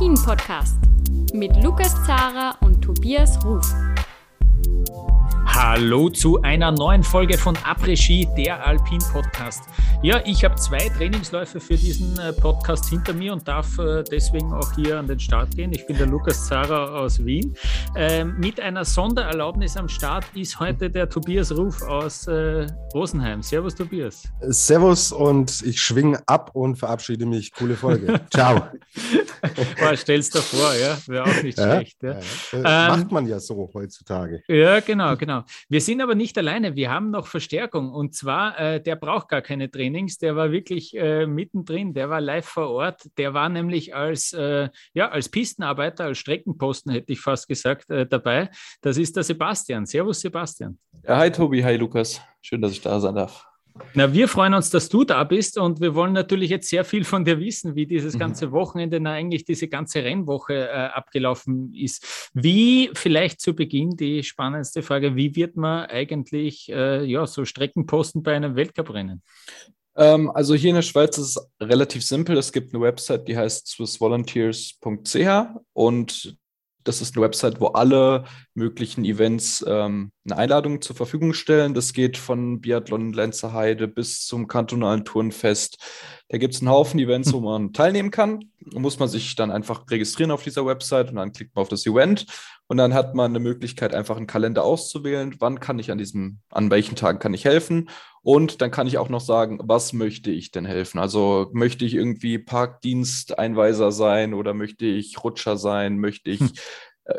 Après-Ski, der Alpin-Podcast mit Lukas Zara und Tobias Ruf. Hallo zu einer neuen Folge von Après-Ski, der Alpin Podcast. Ja, ich habe zwei Trainingsläufe für diesen äh, Podcast hinter mir und darf äh, deswegen auch hier an den Start gehen. Ich bin der Lukas Zara aus Wien. Ähm, mit einer Sondererlaubnis am Start ist heute der Tobias Ruf aus äh, Rosenheim. Servus, Tobias. Servus und ich schwinge ab und verabschiede mich. Coole Folge. Ciao. Boah, stell's dir vor, ja. Wäre auch nicht ja, schlecht. Ja. Ja, ähm, Macht man ja so heutzutage. Ja, genau, genau. Wir sind aber nicht alleine. Wir haben noch Verstärkung. Und zwar, äh, der braucht gar keine Trainings. Der war wirklich äh, mittendrin. Der war live vor Ort. Der war nämlich als, äh, ja, als Pistenarbeiter, als Streckenposten, hätte ich fast gesagt, äh, dabei. Das ist der Sebastian. Servus, Sebastian. Ja, hi, Tobi. Hi, Lukas. Schön, dass ich da sein darf. Na, wir freuen uns, dass du da bist und wir wollen natürlich jetzt sehr viel von dir wissen, wie dieses mhm. ganze Wochenende, na, eigentlich diese ganze Rennwoche äh, abgelaufen ist. Wie, vielleicht zu Beginn die spannendste Frage, wie wird man eigentlich äh, ja, so Streckenposten bei einem Weltcuprennen? Ähm, also hier in der Schweiz ist es relativ simpel. Es gibt eine Website, die heißt swissvolunteers.ch und das ist eine Website, wo alle möglichen Events ähm, eine Einladung zur Verfügung stellen. Das geht von Biathlon Lenzerheide bis zum kantonalen Turnfest. Da gibt es einen Haufen Events, wo man teilnehmen kann. Da muss man sich dann einfach registrieren auf dieser Website und dann klickt man auf das Event und dann hat man eine Möglichkeit, einfach einen Kalender auszuwählen. Wann kann ich an diesem, an welchen Tagen kann ich helfen? Und dann kann ich auch noch sagen, was möchte ich denn helfen? Also möchte ich irgendwie Parkdiensteinweiser sein oder möchte ich Rutscher sein? Möchte ich hm.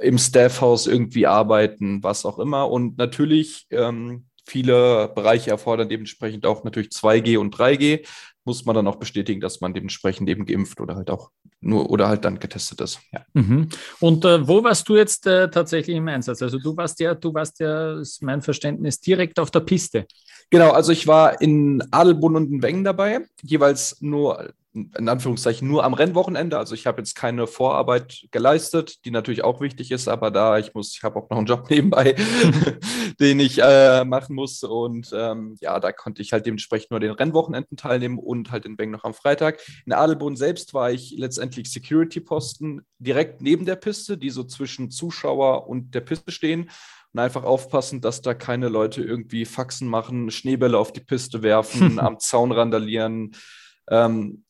Im Staffhaus irgendwie arbeiten, was auch immer? Und natürlich, ähm, viele Bereiche erfordern dementsprechend auch natürlich 2G und 3G. Muss man dann auch bestätigen, dass man dementsprechend eben geimpft oder halt auch nur oder halt dann getestet ist. Ja. Mhm. Und äh, wo warst du jetzt äh, tatsächlich im Einsatz? Also du warst ja, du warst ja, ist mein Verständnis, direkt auf der Piste. Genau, also ich war in Adelbund und in Wengen dabei, jeweils nur in Anführungszeichen nur am Rennwochenende. Also ich habe jetzt keine Vorarbeit geleistet, die natürlich auch wichtig ist, aber da ich muss, ich habe auch noch einen Job nebenbei, den ich äh, machen muss. Und ähm, ja, da konnte ich halt dementsprechend nur den Rennwochenenden teilnehmen und halt in Beng noch am Freitag. In Adelboden selbst war ich letztendlich Security-Posten direkt neben der Piste, die so zwischen Zuschauer und der Piste stehen. Und einfach aufpassen, dass da keine Leute irgendwie Faxen machen, Schneebälle auf die Piste werfen, am Zaun randalieren. Ähm,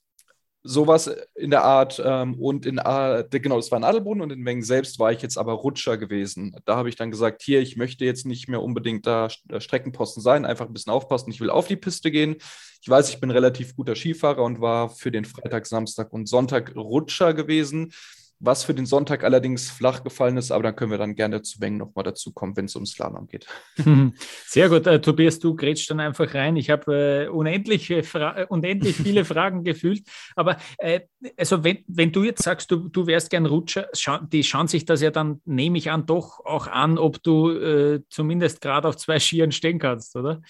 sowas in der Art. Ähm, und in, äh, genau, das war in Adelboden und in Mengen selbst war ich jetzt aber Rutscher gewesen. Da habe ich dann gesagt, hier, ich möchte jetzt nicht mehr unbedingt da Streckenposten sein, einfach ein bisschen aufpassen. Ich will auf die Piste gehen. Ich weiß, ich bin relativ guter Skifahrer und war für den Freitag, Samstag und Sonntag Rutscher gewesen was für den Sonntag allerdings flach gefallen ist, aber dann können wir dann gerne zu Wengen nochmal dazu kommen, wenn es um Slalom geht. Sehr gut, äh, Tobias, du grätsch dann einfach rein. Ich habe äh, unendlich, äh, unendlich viele Fragen gefühlt, aber äh, also wenn, wenn du jetzt sagst, du, du wärst gern Rutscher, scha die schauen sich das ja dann, nehme ich an, doch auch an, ob du äh, zumindest gerade auf zwei Skiern stehen kannst, oder?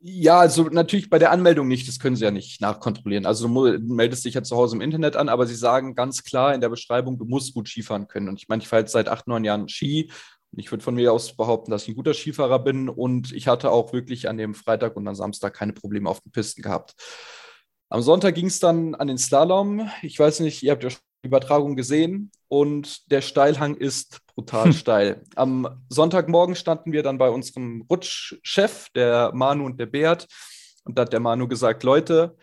Ja, also natürlich bei der Anmeldung nicht, das können Sie ja nicht nachkontrollieren. Also du meldest dich ja zu Hause im Internet an, aber Sie sagen ganz klar in der Beschreibung, du musst gut Skifahren können. Und ich meine, ich fahre jetzt seit acht, neun Jahren Ski und ich würde von mir aus behaupten, dass ich ein guter Skifahrer bin und ich hatte auch wirklich an dem Freitag und am Samstag keine Probleme auf den Pisten gehabt. Am Sonntag ging es dann an den Slalom. Ich weiß nicht, ihr habt ja Übertragung gesehen und der Steilhang ist brutal steil. Am Sonntagmorgen standen wir dann bei unserem Rutschchef, der Manu und der Beat, und da hat der Manu gesagt, Leute,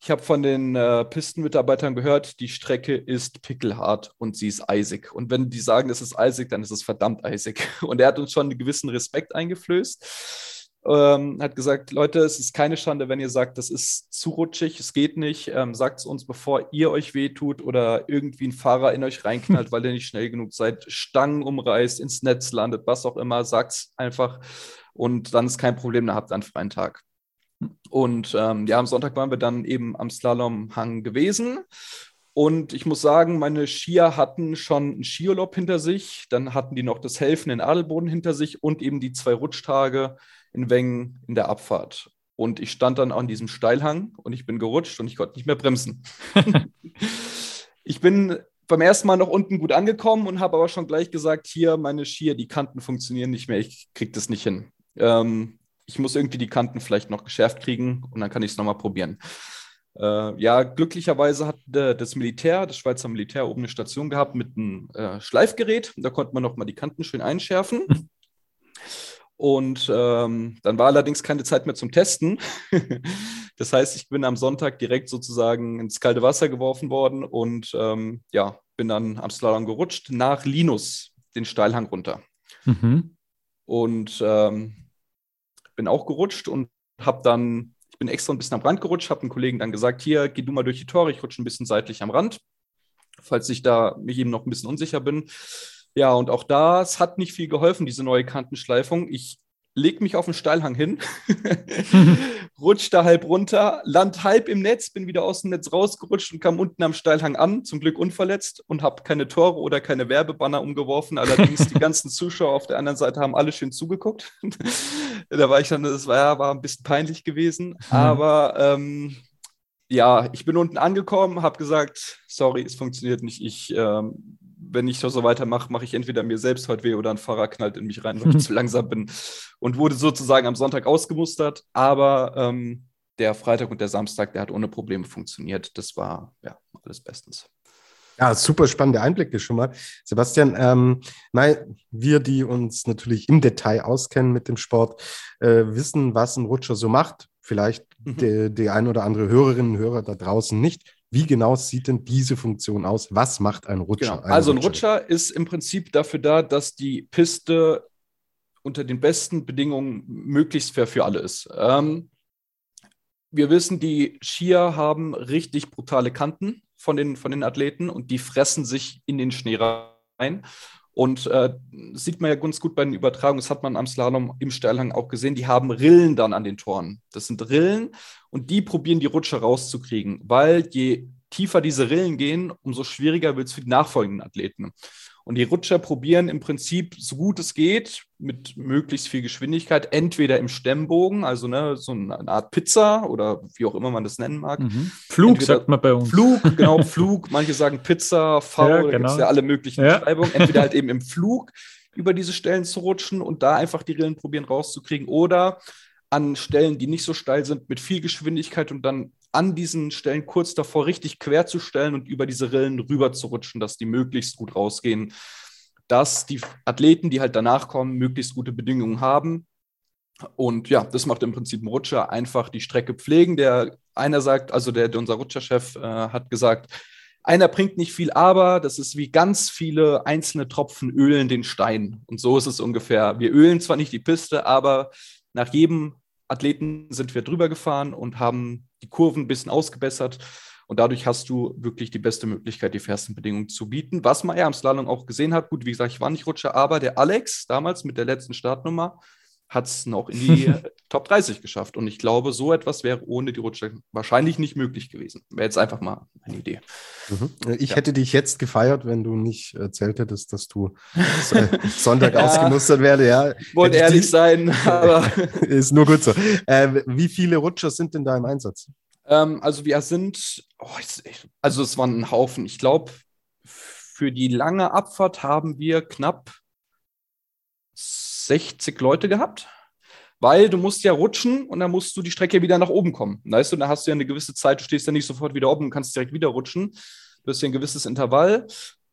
ich habe von den äh, Pistenmitarbeitern gehört, die Strecke ist pickelhart und sie ist eisig. Und wenn die sagen, es ist eisig, dann ist es verdammt eisig. Und er hat uns schon einen gewissen Respekt eingeflößt ähm, hat gesagt, Leute, es ist keine Schande, wenn ihr sagt, das ist zu rutschig, es geht nicht. Ähm, Sagt es uns, bevor ihr euch wehtut oder irgendwie ein Fahrer in euch reinknallt, weil ihr nicht schnell genug seid, Stangen umreißt, ins Netz landet, was auch immer, sagt es einfach und dann ist kein Problem, dann habt ihr einen freien Tag. Und ähm, ja, am Sonntag waren wir dann eben am Slalomhang gewesen. Und ich muss sagen, meine Skier hatten schon einen Skiurlaub hinter sich. Dann hatten die noch das Helfen in Adelboden hinter sich und eben die zwei Rutschtage in Wengen in der Abfahrt. Und ich stand dann an diesem Steilhang und ich bin gerutscht und ich konnte nicht mehr bremsen. ich bin beim ersten Mal noch unten gut angekommen und habe aber schon gleich gesagt, hier meine Skier, die Kanten funktionieren nicht mehr, ich kriege das nicht hin. Ähm, ich muss irgendwie die Kanten vielleicht noch geschärft kriegen und dann kann ich es nochmal probieren. Äh, ja, glücklicherweise hat äh, das Militär, das Schweizer Militär, oben eine Station gehabt mit einem äh, Schleifgerät. Da konnte man nochmal die Kanten schön einschärfen. Und ähm, dann war allerdings keine Zeit mehr zum Testen. das heißt, ich bin am Sonntag direkt sozusagen ins kalte Wasser geworfen worden und ähm, ja, bin dann am Slalom gerutscht nach Linus, den Steilhang runter. Mhm. Und ähm, bin auch gerutscht und habe dann, ich bin extra ein bisschen am Rand gerutscht, habe einen Kollegen dann gesagt, hier, geh du mal durch die Tore, ich rutsche ein bisschen seitlich am Rand, falls ich da mich eben noch ein bisschen unsicher bin. Ja, und auch das hat nicht viel geholfen, diese neue Kantenschleifung. Ich leg mich auf den Steilhang hin, rutsch da halb runter, land halb im Netz, bin wieder aus dem Netz rausgerutscht und kam unten am Steilhang an, zum Glück unverletzt und habe keine Tore oder keine Werbebanner umgeworfen. Allerdings die ganzen Zuschauer auf der anderen Seite haben alle schön zugeguckt. da war ich dann, das war, war ein bisschen peinlich gewesen, mhm. aber ähm, ja, ich bin unten angekommen, habe gesagt, sorry, es funktioniert nicht. Ich ähm, wenn ich so weitermache, mache ich entweder mir selbst heute weh oder ein Fahrer knallt in mich rein, weil ich zu langsam bin. Und wurde sozusagen am Sonntag ausgemustert. Aber ähm, der Freitag und der Samstag, der hat ohne Probleme funktioniert. Das war ja alles bestens. Ja, super spannende Einblicke schon mal. Sebastian, ähm, mal, wir, die uns natürlich im Detail auskennen mit dem Sport, äh, wissen, was ein Rutscher so macht. Vielleicht mhm. die, die ein oder andere Hörerinnen und Hörer da draußen nicht. Wie genau sieht denn diese Funktion aus? Was macht ein Rutscher? Genau. Also ein Rutscher? Rutscher ist im Prinzip dafür da, dass die Piste unter den besten Bedingungen möglichst fair für alle ist. Ähm, wir wissen, die Skier haben richtig brutale Kanten von den, von den Athleten und die fressen sich in den Schnee rein. Und äh, sieht man ja ganz gut bei den Übertragungen, das hat man am Slalom im Steilhang auch gesehen, die haben Rillen dann an den Toren. Das sind Rillen und die probieren die Rutsche rauszukriegen, weil je tiefer diese Rillen gehen, umso schwieriger wird es für die nachfolgenden Athleten. Und die Rutscher probieren im Prinzip, so gut es geht, mit möglichst viel Geschwindigkeit, entweder im Stemmbogen, also ne, so eine Art Pizza oder wie auch immer man das nennen mag. Mhm. Flug entweder sagt man bei uns. Flug, genau, Flug. Manche sagen Pizza, V, ja, da genau. gibt es ja alle möglichen ja. Beschreibungen. Entweder halt eben im Flug über diese Stellen zu rutschen und da einfach die Rillen probieren rauszukriegen oder an Stellen, die nicht so steil sind, mit viel Geschwindigkeit und dann an diesen Stellen kurz davor richtig quer zu stellen und über diese Rillen rüber zu rutschen, dass die möglichst gut rausgehen, dass die Athleten, die halt danach kommen, möglichst gute Bedingungen haben. Und ja, das macht im Prinzip ein Rutscher einfach die Strecke pflegen. Der einer sagt, also der, unser Rutscherchef äh, hat gesagt, einer bringt nicht viel, aber das ist wie ganz viele einzelne Tropfen ölen den Stein. Und so ist es ungefähr. Wir ölen zwar nicht die Piste, aber nach jedem Athleten sind wir drüber gefahren und haben die Kurven ein bisschen ausgebessert. Und dadurch hast du wirklich die beste Möglichkeit, die fairsten Bedingungen zu bieten. Was man ja am Slalom auch gesehen hat, gut, wie gesagt, ich war nicht Rutscher, aber der Alex damals mit der letzten Startnummer hat es noch in die Top 30 geschafft. Und ich glaube, so etwas wäre ohne die Rutscher wahrscheinlich nicht möglich gewesen. Wäre jetzt einfach mal eine Idee. Mhm. Ich ja. hätte dich jetzt gefeiert, wenn du nicht erzählt hättest, dass du Sonntag ja. ausgemustert werde. Ja. Wollte ehrlich die... sein, aber. ist nur gut so. Äh, wie viele Rutscher sind denn da im Einsatz? Ähm, also wir sind, oh, also es waren ein Haufen. Ich glaube, für die lange Abfahrt haben wir knapp 60 Leute gehabt, weil du musst ja rutschen und dann musst du die Strecke wieder nach oben kommen. Weißt du, da hast du ja eine gewisse Zeit, du stehst ja nicht sofort wieder oben und kannst direkt wieder rutschen. Du hast ja ein gewisses Intervall.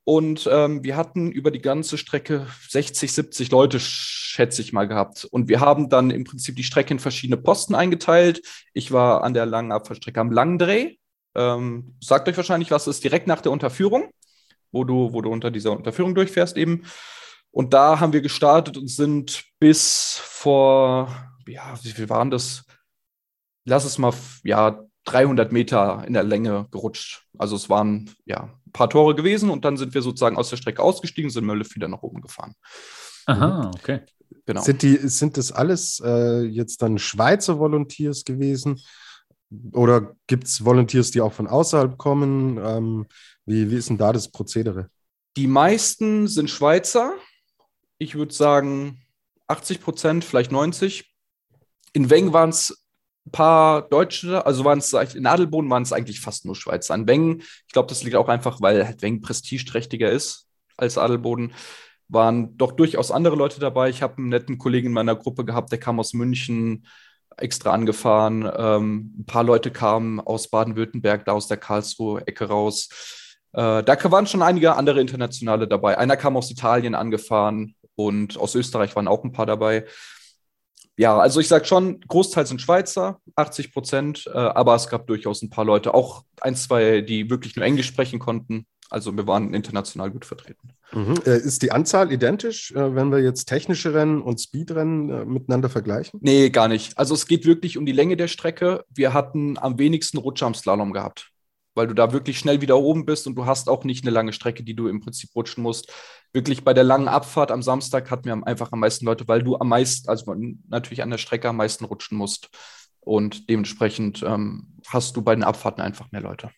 Und ähm, wir hatten über die ganze Strecke 60, 70 Leute, schätze ich mal, gehabt. Und wir haben dann im Prinzip die Strecke in verschiedene Posten eingeteilt. Ich war an der langen Abfahrtstrecke am Langdreh. Ähm, sagt euch wahrscheinlich, was ist direkt nach der Unterführung, wo du, wo du unter dieser Unterführung durchfährst eben. Und da haben wir gestartet und sind bis vor, ja, wie viel waren das? Lass es mal, ja, 300 Meter in der Länge gerutscht. Also es waren ja ein paar Tore gewesen und dann sind wir sozusagen aus der Strecke ausgestiegen, sind Mölle wieder nach oben gefahren. Aha, okay. Genau. Sind, die, sind das alles äh, jetzt dann Schweizer Volunteers gewesen? Oder gibt es Volunteers, die auch von außerhalb kommen? Ähm, wie, wie ist denn da das Prozedere? Die meisten sind Schweizer. Ich würde sagen 80 Prozent, vielleicht 90. In Weng waren es ein paar Deutsche, also waren es in Adelboden waren es eigentlich fast nur Schweizer. An Wengen, ich glaube, das liegt auch einfach, weil halt Wengen prestigeträchtiger ist als Adelboden, waren doch durchaus andere Leute dabei. Ich habe einen netten Kollegen in meiner Gruppe gehabt, der kam aus München. extra angefahren. Ähm, ein paar Leute kamen aus Baden-Württemberg, da aus der Karlsruhe-Ecke raus. Äh, da waren schon einige andere Internationale dabei. Einer kam aus Italien angefahren und aus Österreich waren auch ein paar dabei. Ja, also ich sage schon, Großteil sind Schweizer, 80 Prozent, äh, aber es gab durchaus ein paar Leute, auch ein, zwei, die wirklich nur Englisch sprechen konnten. Also wir waren international gut vertreten. Mhm. Äh, ist die Anzahl identisch, äh, wenn wir jetzt technische Rennen und Speedrennen äh, miteinander vergleichen? Nee, gar nicht. Also es geht wirklich um die Länge der Strecke. Wir hatten am wenigsten Rutscher am Slalom gehabt, weil du da wirklich schnell wieder oben bist und du hast auch nicht eine lange Strecke, die du im Prinzip rutschen musst. Wirklich bei der langen Abfahrt am Samstag hatten wir einfach am meisten Leute, weil du am meisten, also natürlich an der Strecke am meisten rutschen musst. Und dementsprechend ähm, hast du bei den Abfahrten einfach mehr Leute.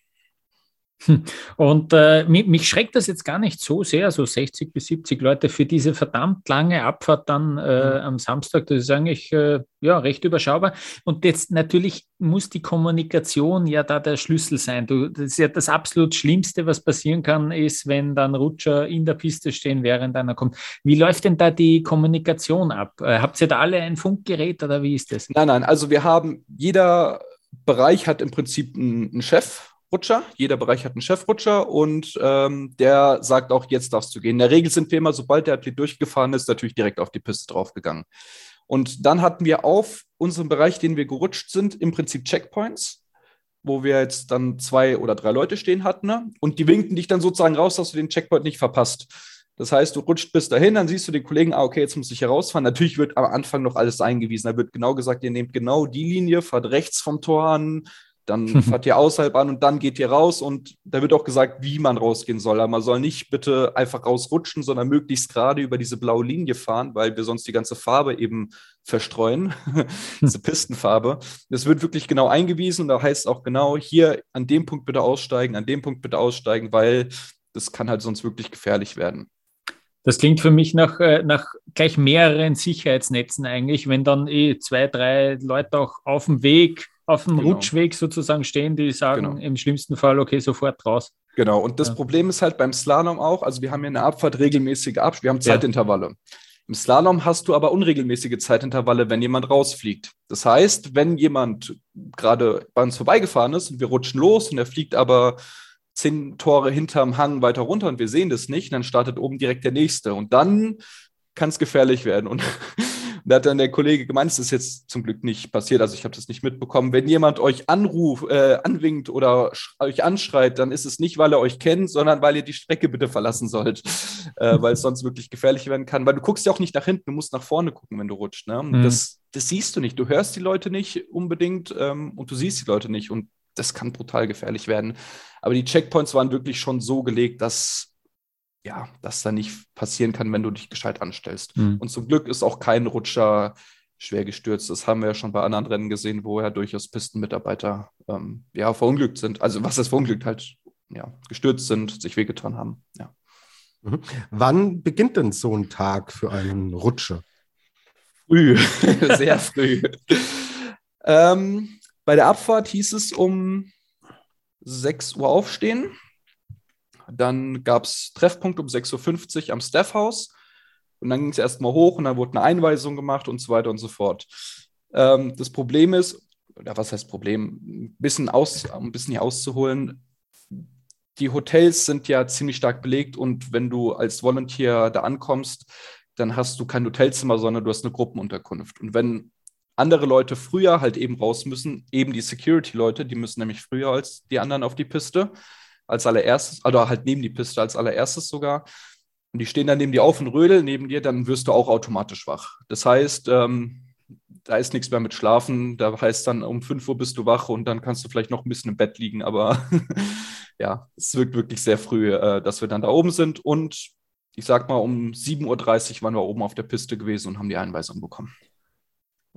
Hm. Und äh, mich, mich, schreckt das jetzt gar nicht so sehr, so 60 bis 70 Leute für diese verdammt lange Abfahrt dann äh, mhm. am Samstag. Das ist eigentlich äh, ja, recht überschaubar. Und jetzt natürlich muss die Kommunikation ja da der Schlüssel sein. Du, das ist ja das absolut Schlimmste, was passieren kann, ist, wenn dann Rutscher in der Piste stehen, während einer kommt. Wie läuft denn da die Kommunikation ab? Äh, habt ihr da alle ein Funkgerät oder wie ist das? Nein, nein, also wir haben, jeder Bereich hat im Prinzip einen, einen Chef Rutscher. Jeder Bereich hat einen Chefrutscher und ähm, der sagt auch, jetzt darfst du gehen. In der Regel sind wir immer, sobald der Athlet durchgefahren ist, natürlich direkt auf die Piste draufgegangen. Und dann hatten wir auf unserem Bereich, den wir gerutscht sind, im Prinzip Checkpoints, wo wir jetzt dann zwei oder drei Leute stehen hatten. Ne? Und die winken dich dann sozusagen raus, dass du den Checkpoint nicht verpasst. Das heißt, du rutscht bis dahin, dann siehst du den Kollegen, ah, okay, jetzt muss ich herausfahren. Natürlich wird am Anfang noch alles eingewiesen. Da wird genau gesagt, ihr nehmt genau die Linie, fahrt rechts vom Tor an, dann fahrt ihr außerhalb an und dann geht ihr raus und da wird auch gesagt, wie man rausgehen soll. Aber man soll nicht bitte einfach rausrutschen, sondern möglichst gerade über diese blaue Linie fahren, weil wir sonst die ganze Farbe eben verstreuen, diese Pistenfarbe. Das wird wirklich genau eingewiesen und da heißt auch genau, hier an dem Punkt bitte aussteigen, an dem Punkt bitte aussteigen, weil das kann halt sonst wirklich gefährlich werden. Das klingt für mich nach, äh, nach gleich mehreren Sicherheitsnetzen eigentlich, wenn dann eh zwei, drei Leute auch auf dem Weg auf dem genau. Rutschweg sozusagen stehen, die sagen genau. im schlimmsten Fall, okay, sofort raus. Genau, und das ja. Problem ist halt beim Slalom auch, also wir haben hier eine Abfahrt regelmäßige Abfahrt, wir haben Zeitintervalle. Ja. Im Slalom hast du aber unregelmäßige Zeitintervalle, wenn jemand rausfliegt. Das heißt, wenn jemand gerade bei uns vorbeigefahren ist und wir rutschen los und er fliegt aber zehn Tore hinterm Hang weiter runter und wir sehen das nicht, dann startet oben direkt der nächste. Und dann kann es gefährlich werden. Und da hat dann der Kollege gemeint, es ist jetzt zum Glück nicht passiert, also ich habe das nicht mitbekommen. Wenn jemand euch anruft, äh, anwinkt oder euch anschreit, dann ist es nicht, weil er euch kennt, sondern weil ihr die Strecke bitte verlassen sollt, äh, weil es sonst wirklich gefährlich werden kann. Weil du guckst ja auch nicht nach hinten, du musst nach vorne gucken, wenn du rutscht. Ne? Mhm. Das, das siehst du nicht. Du hörst die Leute nicht unbedingt ähm, und du siehst die Leute nicht. Und das kann brutal gefährlich werden. Aber die Checkpoints waren wirklich schon so gelegt, dass ja, das da nicht passieren kann, wenn du dich gescheit anstellst. Mhm. Und zum Glück ist auch kein Rutscher schwer gestürzt. Das haben wir ja schon bei anderen Rennen gesehen, wo ja durchaus Pistenmitarbeiter ähm, ja, verunglückt sind. Also was ist verunglückt halt, ja, gestürzt sind, sich wehgetan haben. Ja. Mhm. Wann beginnt denn so ein Tag für einen Rutscher? Früh, sehr früh. ähm, bei der Abfahrt hieß es um 6 Uhr aufstehen. Dann gab es Treffpunkt um 6.50 Uhr am Staffhaus. Und dann ging es erstmal hoch und dann wurde eine Einweisung gemacht und so weiter und so fort. Ähm, das Problem ist, oder was heißt Problem? Ein bisschen, aus, ein bisschen hier auszuholen. Die Hotels sind ja ziemlich stark belegt und wenn du als Volunteer da ankommst, dann hast du kein Hotelzimmer, sondern du hast eine Gruppenunterkunft. Und wenn andere Leute früher halt eben raus müssen, eben die Security-Leute, die müssen nämlich früher als die anderen auf die Piste, als allererstes, oder halt neben die Piste als allererstes sogar. Und die stehen dann neben dir auf und rödeln neben dir, dann wirst du auch automatisch wach. Das heißt, ähm, da ist nichts mehr mit Schlafen. Da heißt dann, um 5 Uhr bist du wach und dann kannst du vielleicht noch ein bisschen im Bett liegen. Aber ja, es wirkt wirklich sehr früh, äh, dass wir dann da oben sind. Und ich sag mal, um 7.30 Uhr waren wir oben auf der Piste gewesen und haben die Einweisung bekommen.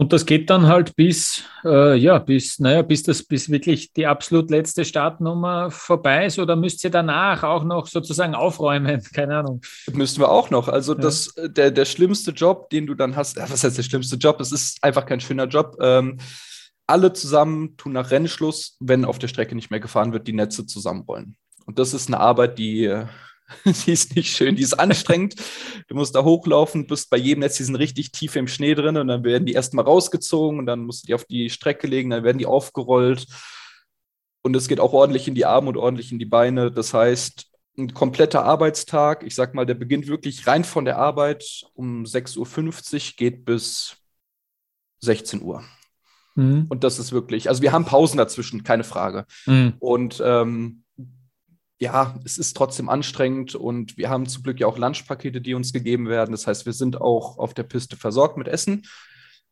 Und das geht dann halt bis, äh, ja, bis, naja, bis das, bis wirklich die absolut letzte Startnummer vorbei ist oder müsst ihr danach auch noch sozusagen aufräumen? Keine Ahnung. Müssten wir auch noch. Also ja. das, der, der schlimmste Job, den du dann hast, was heißt der schlimmste Job? Es ist einfach kein schöner Job. Ähm, alle zusammen tun nach Rennschluss, wenn auf der Strecke nicht mehr gefahren wird, die Netze zusammenrollen. Und das ist eine Arbeit, die die ist nicht schön, die ist anstrengend. Du musst da hochlaufen, bist bei jedem Netz, die sind richtig tief im Schnee drin und dann werden die erstmal rausgezogen und dann musst du die auf die Strecke legen, dann werden die aufgerollt. Und es geht auch ordentlich in die Arme und ordentlich in die Beine. Das heißt, ein kompletter Arbeitstag, ich sag mal, der beginnt wirklich rein von der Arbeit um 6.50 Uhr, geht bis 16 Uhr. Mhm. Und das ist wirklich, also wir haben Pausen dazwischen, keine Frage. Mhm. Und ähm, ja, es ist trotzdem anstrengend und wir haben zum Glück ja auch Lunchpakete, die uns gegeben werden. Das heißt, wir sind auch auf der Piste versorgt mit Essen.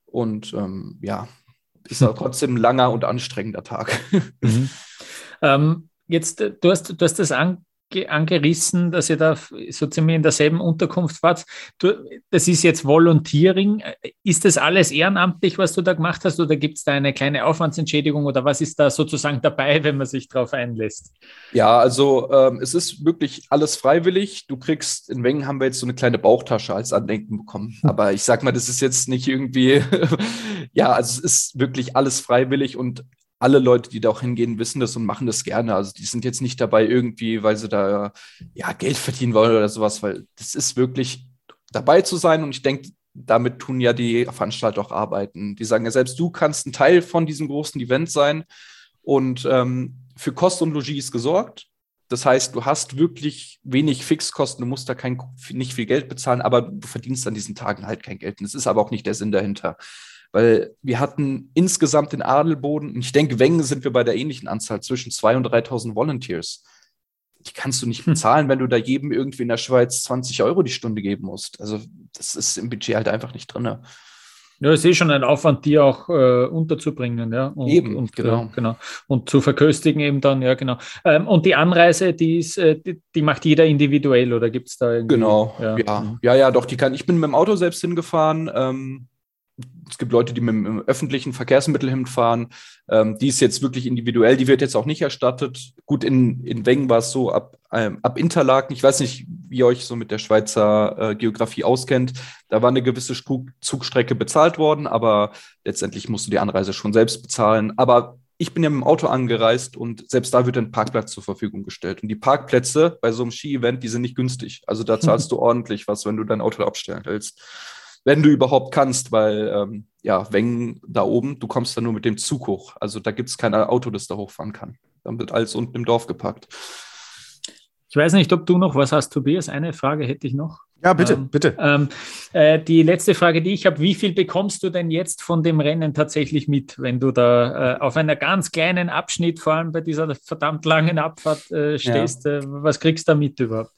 Und ähm, ja, ist auch trotzdem ein langer und anstrengender Tag. Mhm. Ähm, jetzt, äh, du hast, du hast das an, angerissen, dass ihr da so ziemlich in derselben Unterkunft wart. Du, das ist jetzt Volunteering. Ist das alles ehrenamtlich, was du da gemacht hast, oder gibt es da eine kleine Aufwandsentschädigung oder was ist da sozusagen dabei, wenn man sich darauf einlässt? Ja, also ähm, es ist wirklich alles freiwillig. Du kriegst, in Wengen haben wir jetzt so eine kleine Bauchtasche als Andenken bekommen. Hm. Aber ich sag mal, das ist jetzt nicht irgendwie, ja, also es ist wirklich alles freiwillig und alle Leute, die da auch hingehen, wissen das und machen das gerne. Also die sind jetzt nicht dabei irgendwie, weil sie da ja Geld verdienen wollen oder sowas, weil das ist wirklich dabei zu sein und ich denke, damit tun ja die Veranstalter auch arbeiten. Die sagen ja selbst, du kannst ein Teil von diesem großen Event sein und ähm, für Kost und Logis ist gesorgt. Das heißt, du hast wirklich wenig Fixkosten, du musst da kein, nicht viel Geld bezahlen, aber du verdienst an diesen Tagen halt kein Geld. Und das ist aber auch nicht der Sinn dahinter weil wir hatten insgesamt in Adelboden, und ich denke, Wengen sind wir bei der ähnlichen Anzahl, zwischen 2.000 und 3.000 Volunteers. Die kannst du nicht hm. bezahlen, wenn du da jedem irgendwie in der Schweiz 20 Euro die Stunde geben musst. Also das ist im Budget halt einfach nicht drin. Ja, es ist schon ein Aufwand, die auch äh, unterzubringen, ja. Und, eben, und, genau. Äh, genau. Und zu verköstigen eben dann, ja, genau. Ähm, und die Anreise, die ist, äh, die, die, macht jeder individuell oder gibt es da irgendwie? Genau, ja. ja. ja, ja, doch, die kann. Ich bin mit dem Auto selbst hingefahren. Ähm, es gibt Leute, die mit dem öffentlichen Verkehrsmittel hinfahren. Ähm, die ist jetzt wirklich individuell, die wird jetzt auch nicht erstattet. Gut, in, in Wengen war es so ab, ähm, ab Interlaken. Ich weiß nicht, wie ihr euch so mit der Schweizer äh, Geografie auskennt. Da war eine gewisse Spuk Zugstrecke bezahlt worden, aber letztendlich musst du die Anreise schon selbst bezahlen. Aber ich bin ja mit dem Auto angereist und selbst da wird ein Parkplatz zur Verfügung gestellt. Und die Parkplätze bei so einem Ski-Event, die sind nicht günstig. Also da zahlst du ordentlich was, wenn du dein Auto abstellen willst wenn du überhaupt kannst, weil ähm, ja, Wengen da oben, du kommst da nur mit dem Zug hoch. Also da gibt es kein Auto, das da hochfahren kann. Dann wird alles unten im Dorf geparkt. Ich weiß nicht, ob du noch was hast, Tobias. Eine Frage hätte ich noch. Ja, bitte, ähm, bitte. Ähm, äh, die letzte Frage, die ich habe, wie viel bekommst du denn jetzt von dem Rennen tatsächlich mit, wenn du da äh, auf einer ganz kleinen Abschnitt, vor allem bei dieser verdammt langen Abfahrt äh, stehst? Ja. Äh, was kriegst du da mit überhaupt?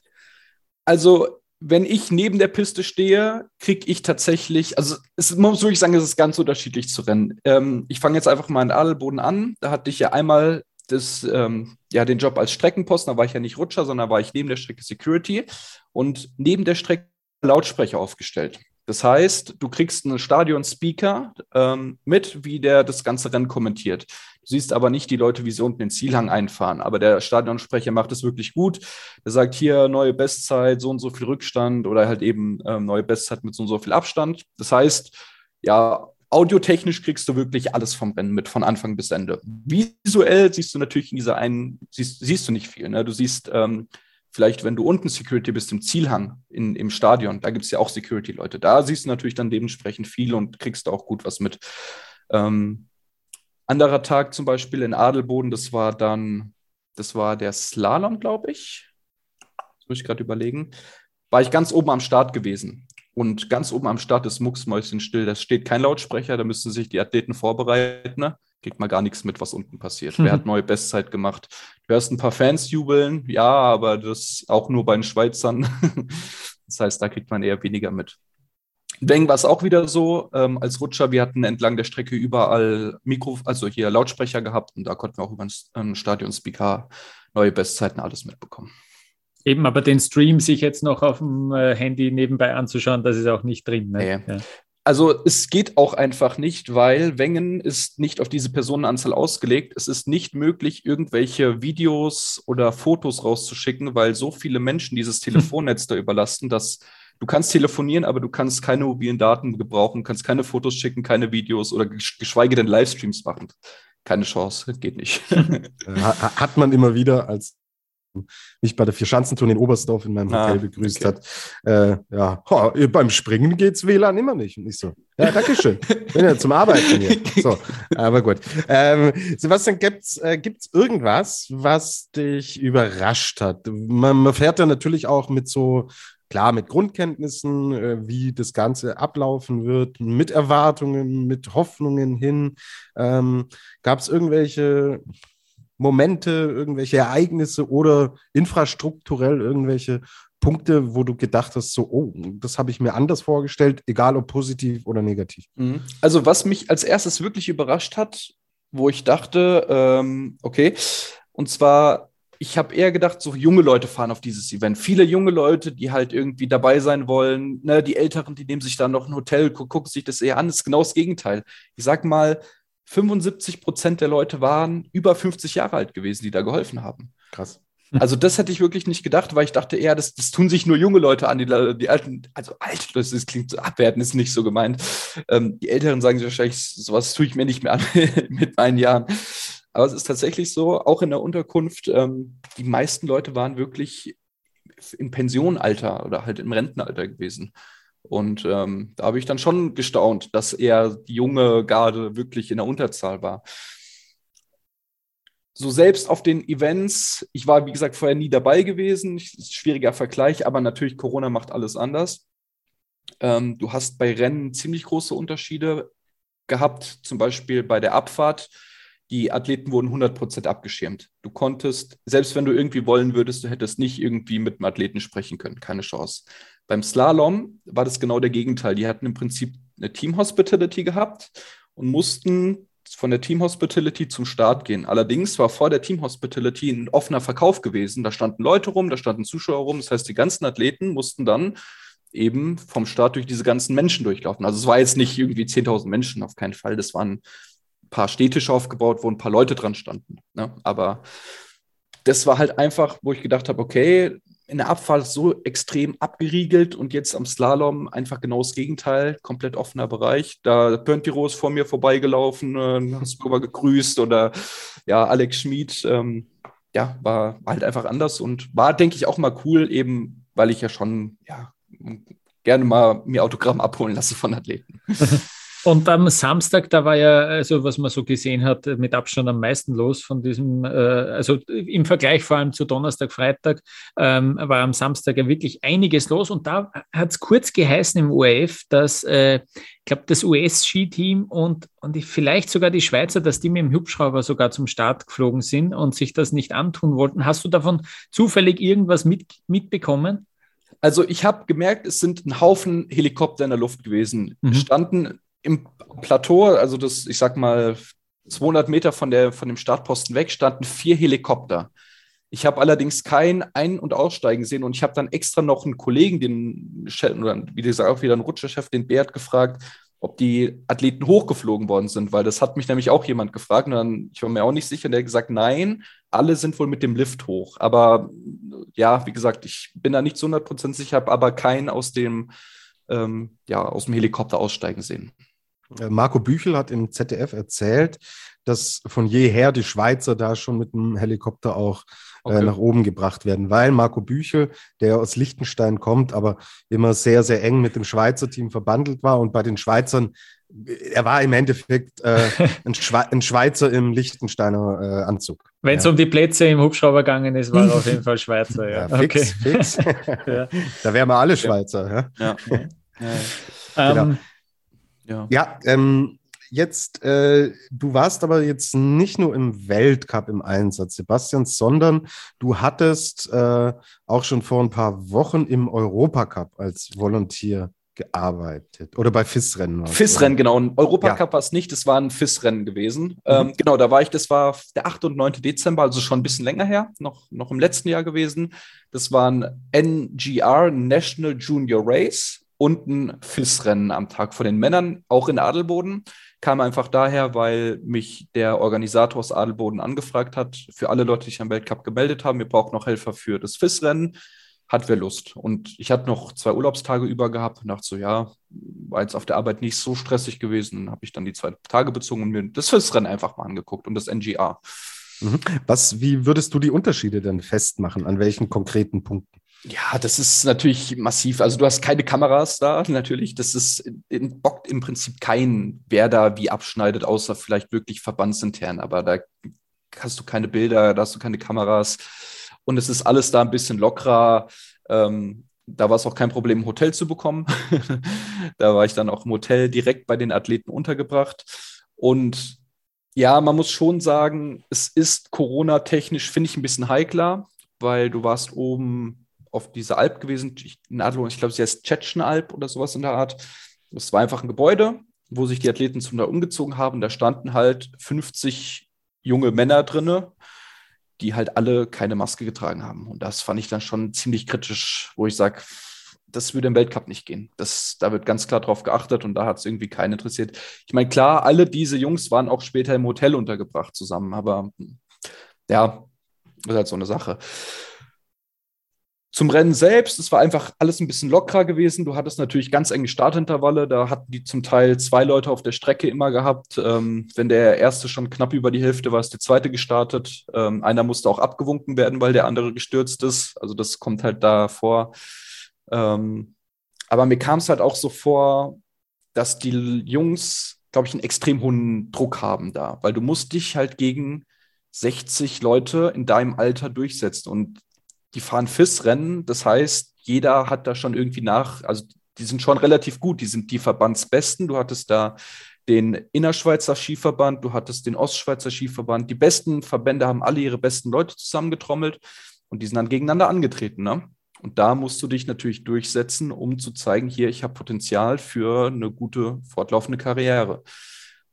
Also wenn ich neben der Piste stehe, kriege ich tatsächlich, also es muss wirklich sagen, es ist ganz unterschiedlich zu rennen. Ähm, ich fange jetzt einfach mal in Adelboden an. Da hatte ich ja einmal das, ähm, ja, den Job als Streckenposten, da war ich ja nicht Rutscher, sondern war ich neben der Strecke Security und neben der Strecke Lautsprecher aufgestellt. Das heißt, du kriegst einen Stadion-Speaker ähm, mit, wie der das ganze Rennen kommentiert. Du siehst aber nicht die Leute, wie sie unten den Zielhang einfahren. Aber der Stadionsprecher macht es wirklich gut. Er sagt hier neue Bestzeit, so und so viel Rückstand oder halt eben ähm, neue Bestzeit mit so und so viel Abstand. Das heißt, ja, audiotechnisch kriegst du wirklich alles vom Rennen mit, von Anfang bis Ende. Visuell siehst du natürlich in dieser einen, siehst, siehst du nicht viel. Ne? Du siehst ähm, vielleicht, wenn du unten Security bist, im Zielhang in, im Stadion, da gibt es ja auch Security-Leute. Da siehst du natürlich dann dementsprechend viel und kriegst auch gut was mit. Ähm, anderer Tag zum Beispiel in Adelboden, das war dann, das war der Slalom, glaube ich. Das muss ich gerade überlegen. War ich ganz oben am Start gewesen. Und ganz oben am Start ist Mucksmäuschenstill. Da steht kein Lautsprecher, da müssen sich die Athleten vorbereiten. Ne? Kriegt man gar nichts mit, was unten passiert. Mhm. Wer hat neue Bestzeit gemacht? Du hörst ein paar Fans jubeln, ja, aber das auch nur bei den Schweizern. das heißt, da kriegt man eher weniger mit. Weng war es auch wieder so, ähm, als Rutscher, wir hatten entlang der Strecke überall Mikro, also hier Lautsprecher gehabt und da konnten wir auch über den Stadion-Speaker neue Bestzeiten alles mitbekommen. Eben, aber den Stream sich jetzt noch auf dem äh, Handy nebenbei anzuschauen, das ist auch nicht drin. Ne? Nee. Ja. Also es geht auch einfach nicht, weil Wengen ist nicht auf diese Personenanzahl ausgelegt. Es ist nicht möglich, irgendwelche Videos oder Fotos rauszuschicken, weil so viele Menschen dieses Telefonnetz da überlasten, dass du kannst telefonieren, aber du kannst keine mobilen Daten gebrauchen, kannst keine Fotos schicken, keine Videos oder geschweige denn Livestreams machen. Keine Chance, geht nicht. Hat man immer wieder als mich bei der Vierschanzentour in Oberstdorf in meinem ah, Hotel begrüßt okay. hat. Äh, ja, oh, beim Springen geht's WLAN immer nicht. Und ich so, ja, danke schön. Bin ja zum Arbeiten hier. So, aber gut. Ähm, Sebastian, gibt's, äh, gibt's irgendwas, was dich überrascht hat? Man, man fährt ja natürlich auch mit so klar mit Grundkenntnissen, äh, wie das Ganze ablaufen wird, mit Erwartungen, mit Hoffnungen hin. Ähm, Gab es irgendwelche Momente, irgendwelche Ereignisse oder infrastrukturell irgendwelche Punkte, wo du gedacht hast, so, oh, das habe ich mir anders vorgestellt, egal ob positiv oder negativ? Mhm. Also, was mich als erstes wirklich überrascht hat, wo ich dachte, ähm, okay, und zwar ich habe eher gedacht, so junge Leute fahren auf dieses Event. Viele junge Leute, die halt irgendwie dabei sein wollen. Ne, die Älteren, die nehmen sich dann noch ein Hotel, gu gucken sich das eher an. Das ist genau das Gegenteil. Ich sag mal, 75 Prozent der Leute waren über 50 Jahre alt gewesen, die da geholfen haben. Krass. Also das hätte ich wirklich nicht gedacht, weil ich dachte eher, das, das tun sich nur junge Leute an, die, die alten, also alt, das, das klingt so abwertend, ist nicht so gemeint. Ähm, die Älteren sagen sich wahrscheinlich, sowas tue ich mir nicht mehr an mit meinen Jahren. Aber es ist tatsächlich so, auch in der Unterkunft, ähm, die meisten Leute waren wirklich in Pensionalter oder halt im Rentenalter gewesen. Und ähm, da habe ich dann schon gestaunt, dass eher die junge Garde wirklich in der Unterzahl war. So selbst auf den Events, ich war wie gesagt vorher nie dabei gewesen, schwieriger Vergleich, aber natürlich Corona macht alles anders. Ähm, du hast bei Rennen ziemlich große Unterschiede gehabt, zum Beispiel bei der Abfahrt die Athleten wurden 100% abgeschirmt. Du konntest, selbst wenn du irgendwie wollen würdest, du hättest nicht irgendwie mit einem Athleten sprechen können, keine Chance. Beim Slalom war das genau der Gegenteil. Die hatten im Prinzip eine Team Hospitality gehabt und mussten von der Team Hospitality zum Start gehen. Allerdings war vor der Team Hospitality ein offener Verkauf gewesen. Da standen Leute rum, da standen Zuschauer rum. Das heißt, die ganzen Athleten mussten dann eben vom Start durch diese ganzen Menschen durchlaufen. Also es war jetzt nicht irgendwie 10.000 Menschen, auf keinen Fall. Das waren paar Städtische aufgebaut, wo ein paar Leute dran standen. Ne? Aber das war halt einfach, wo ich gedacht habe, okay, in der Abfahrt so extrem abgeriegelt und jetzt am Slalom einfach genau das Gegenteil, komplett offener Bereich. Da Pöntiro ist vor mir vorbeigelaufen, äh, hast rüber gegrüßt oder ja, Alex Schmid, ähm, ja, war halt einfach anders und war, denke ich, auch mal cool, eben weil ich ja schon, ja, gerne mal mir Autogramm abholen lasse von Athleten. Und am Samstag, da war ja, also was man so gesehen hat, mit Abstand am meisten los von diesem, äh, also im Vergleich vor allem zu Donnerstag, Freitag, ähm, war am Samstag ja wirklich einiges los. Und da hat es kurz geheißen im ORF, dass, äh, ich glaube, das US-Skiteam und, und vielleicht sogar die Schweizer, dass die mit dem Hubschrauber sogar zum Start geflogen sind und sich das nicht antun wollten. Hast du davon zufällig irgendwas mit, mitbekommen? Also ich habe gemerkt, es sind ein Haufen Helikopter in der Luft gewesen. Mhm. Standen im Plateau, also das, ich sag mal, 200 Meter von, der, von dem Startposten weg, standen vier Helikopter. Ich habe allerdings kein Ein- und Aussteigen gesehen und ich habe dann extra noch einen Kollegen, den oder wie gesagt auch wieder einen Rutscherchef, den Bert, gefragt, ob die Athleten hochgeflogen worden sind, weil das hat mich nämlich auch jemand gefragt und dann, ich war mir auch nicht sicher, und der hat gesagt, nein, alle sind wohl mit dem Lift hoch. Aber ja, wie gesagt, ich bin da nicht zu 100% sicher, habe aber keinen aus dem, ähm, ja, aus dem Helikopter aussteigen sehen. Äh, Marco Büchel hat im ZDF erzählt, dass von jeher die Schweizer da schon mit dem Helikopter auch äh, okay. äh, nach oben gebracht werden, weil Marco Büchel, der aus Liechtenstein kommt, aber immer sehr, sehr eng mit dem Schweizer Team verbandelt war und bei den Schweizern, äh, er war im Endeffekt äh, ein, Schwe ein, Schweizer im Liechtensteiner äh, Anzug. Wenn es ja. um die Plätze im Hubschrauber gegangen ist, war er auf jeden Fall Schweizer. Ja, ja fix, okay. fix. ja. Da wären wir alle Schweizer. Ja. ja. Genau. Um, ja, ja ähm, jetzt, äh, du warst aber jetzt nicht nur im Weltcup im Einsatz, Sebastian, sondern du hattest äh, auch schon vor ein paar Wochen im Europacup als Volontier gearbeitet oder bei FIS-Rennen. FIS-Rennen, genau. Ein Europacup ja. war es nicht, es war ein FIS-Rennen gewesen. Mhm. Ähm, genau, da war ich, das war der 8. und 9. Dezember, also schon ein bisschen länger her, noch, noch im letzten Jahr gewesen. Das war ein NGR, National Junior Race und ein FIS-Rennen am Tag von den Männern, auch in Adelboden. Kam einfach daher, weil mich der Organisator aus Adelboden angefragt hat, für alle Leute, die sich am Weltcup gemeldet haben, wir brauchen noch Helfer für das FIS-Rennen. Hat wer Lust? Und ich hatte noch zwei Urlaubstage über gehabt und dachte so, ja, war jetzt auf der Arbeit nicht so stressig gewesen. Habe ich dann die zwei Tage bezogen und mir das FIS-Rennen einfach mal angeguckt und das NGA. Mhm. Was, wie würdest du die Unterschiede denn festmachen? An welchen konkreten Punkten? Ja, das ist natürlich massiv. Also du hast keine Kameras da, natürlich. Das ist in, bockt im Prinzip kein, wer da wie abschneidet, außer vielleicht wirklich verbandsintern. Aber da hast du keine Bilder, da hast du keine Kameras. Und es ist alles da ein bisschen lockerer. Ähm, da war es auch kein Problem, ein Hotel zu bekommen. da war ich dann auch im Hotel direkt bei den Athleten untergebracht. Und ja, man muss schon sagen, es ist Corona-technisch, finde ich, ein bisschen heikler, weil du warst oben auf dieser Alp gewesen, Adlo, ich glaube, sie heißt Tschetschenalp oder sowas in der Art. Das war einfach ein Gebäude, wo sich die Athleten zum da umgezogen haben. Da standen halt 50 junge Männer drinne, die halt alle keine Maske getragen haben. Und das fand ich dann schon ziemlich kritisch, wo ich sage, das würde im Weltcup nicht gehen. Das, da wird ganz klar drauf geachtet und da hat es irgendwie keinen interessiert. Ich meine, klar, alle diese Jungs waren auch später im Hotel untergebracht zusammen, aber ja, das ist halt so eine Sache. Zum Rennen selbst, es war einfach alles ein bisschen lockerer gewesen. Du hattest natürlich ganz enge Startintervalle. Da hatten die zum Teil zwei Leute auf der Strecke immer gehabt. Ähm, wenn der erste schon knapp über die Hälfte war, ist der zweite gestartet. Ähm, einer musste auch abgewunken werden, weil der andere gestürzt ist. Also das kommt halt da vor. Ähm, aber mir kam es halt auch so vor, dass die Jungs, glaube ich, einen extrem hohen Druck haben da, weil du musst dich halt gegen 60 Leute in deinem Alter durchsetzen. Und die fahren FIS-Rennen. Das heißt, jeder hat da schon irgendwie nach, also die sind schon relativ gut. Die sind die Verbandsbesten. Du hattest da den Innerschweizer Skiverband, du hattest den Ostschweizer Skiverband. Die besten Verbände haben alle ihre besten Leute zusammengetrommelt und die sind dann gegeneinander angetreten. Ne? Und da musst du dich natürlich durchsetzen, um zu zeigen, hier, ich habe Potenzial für eine gute fortlaufende Karriere.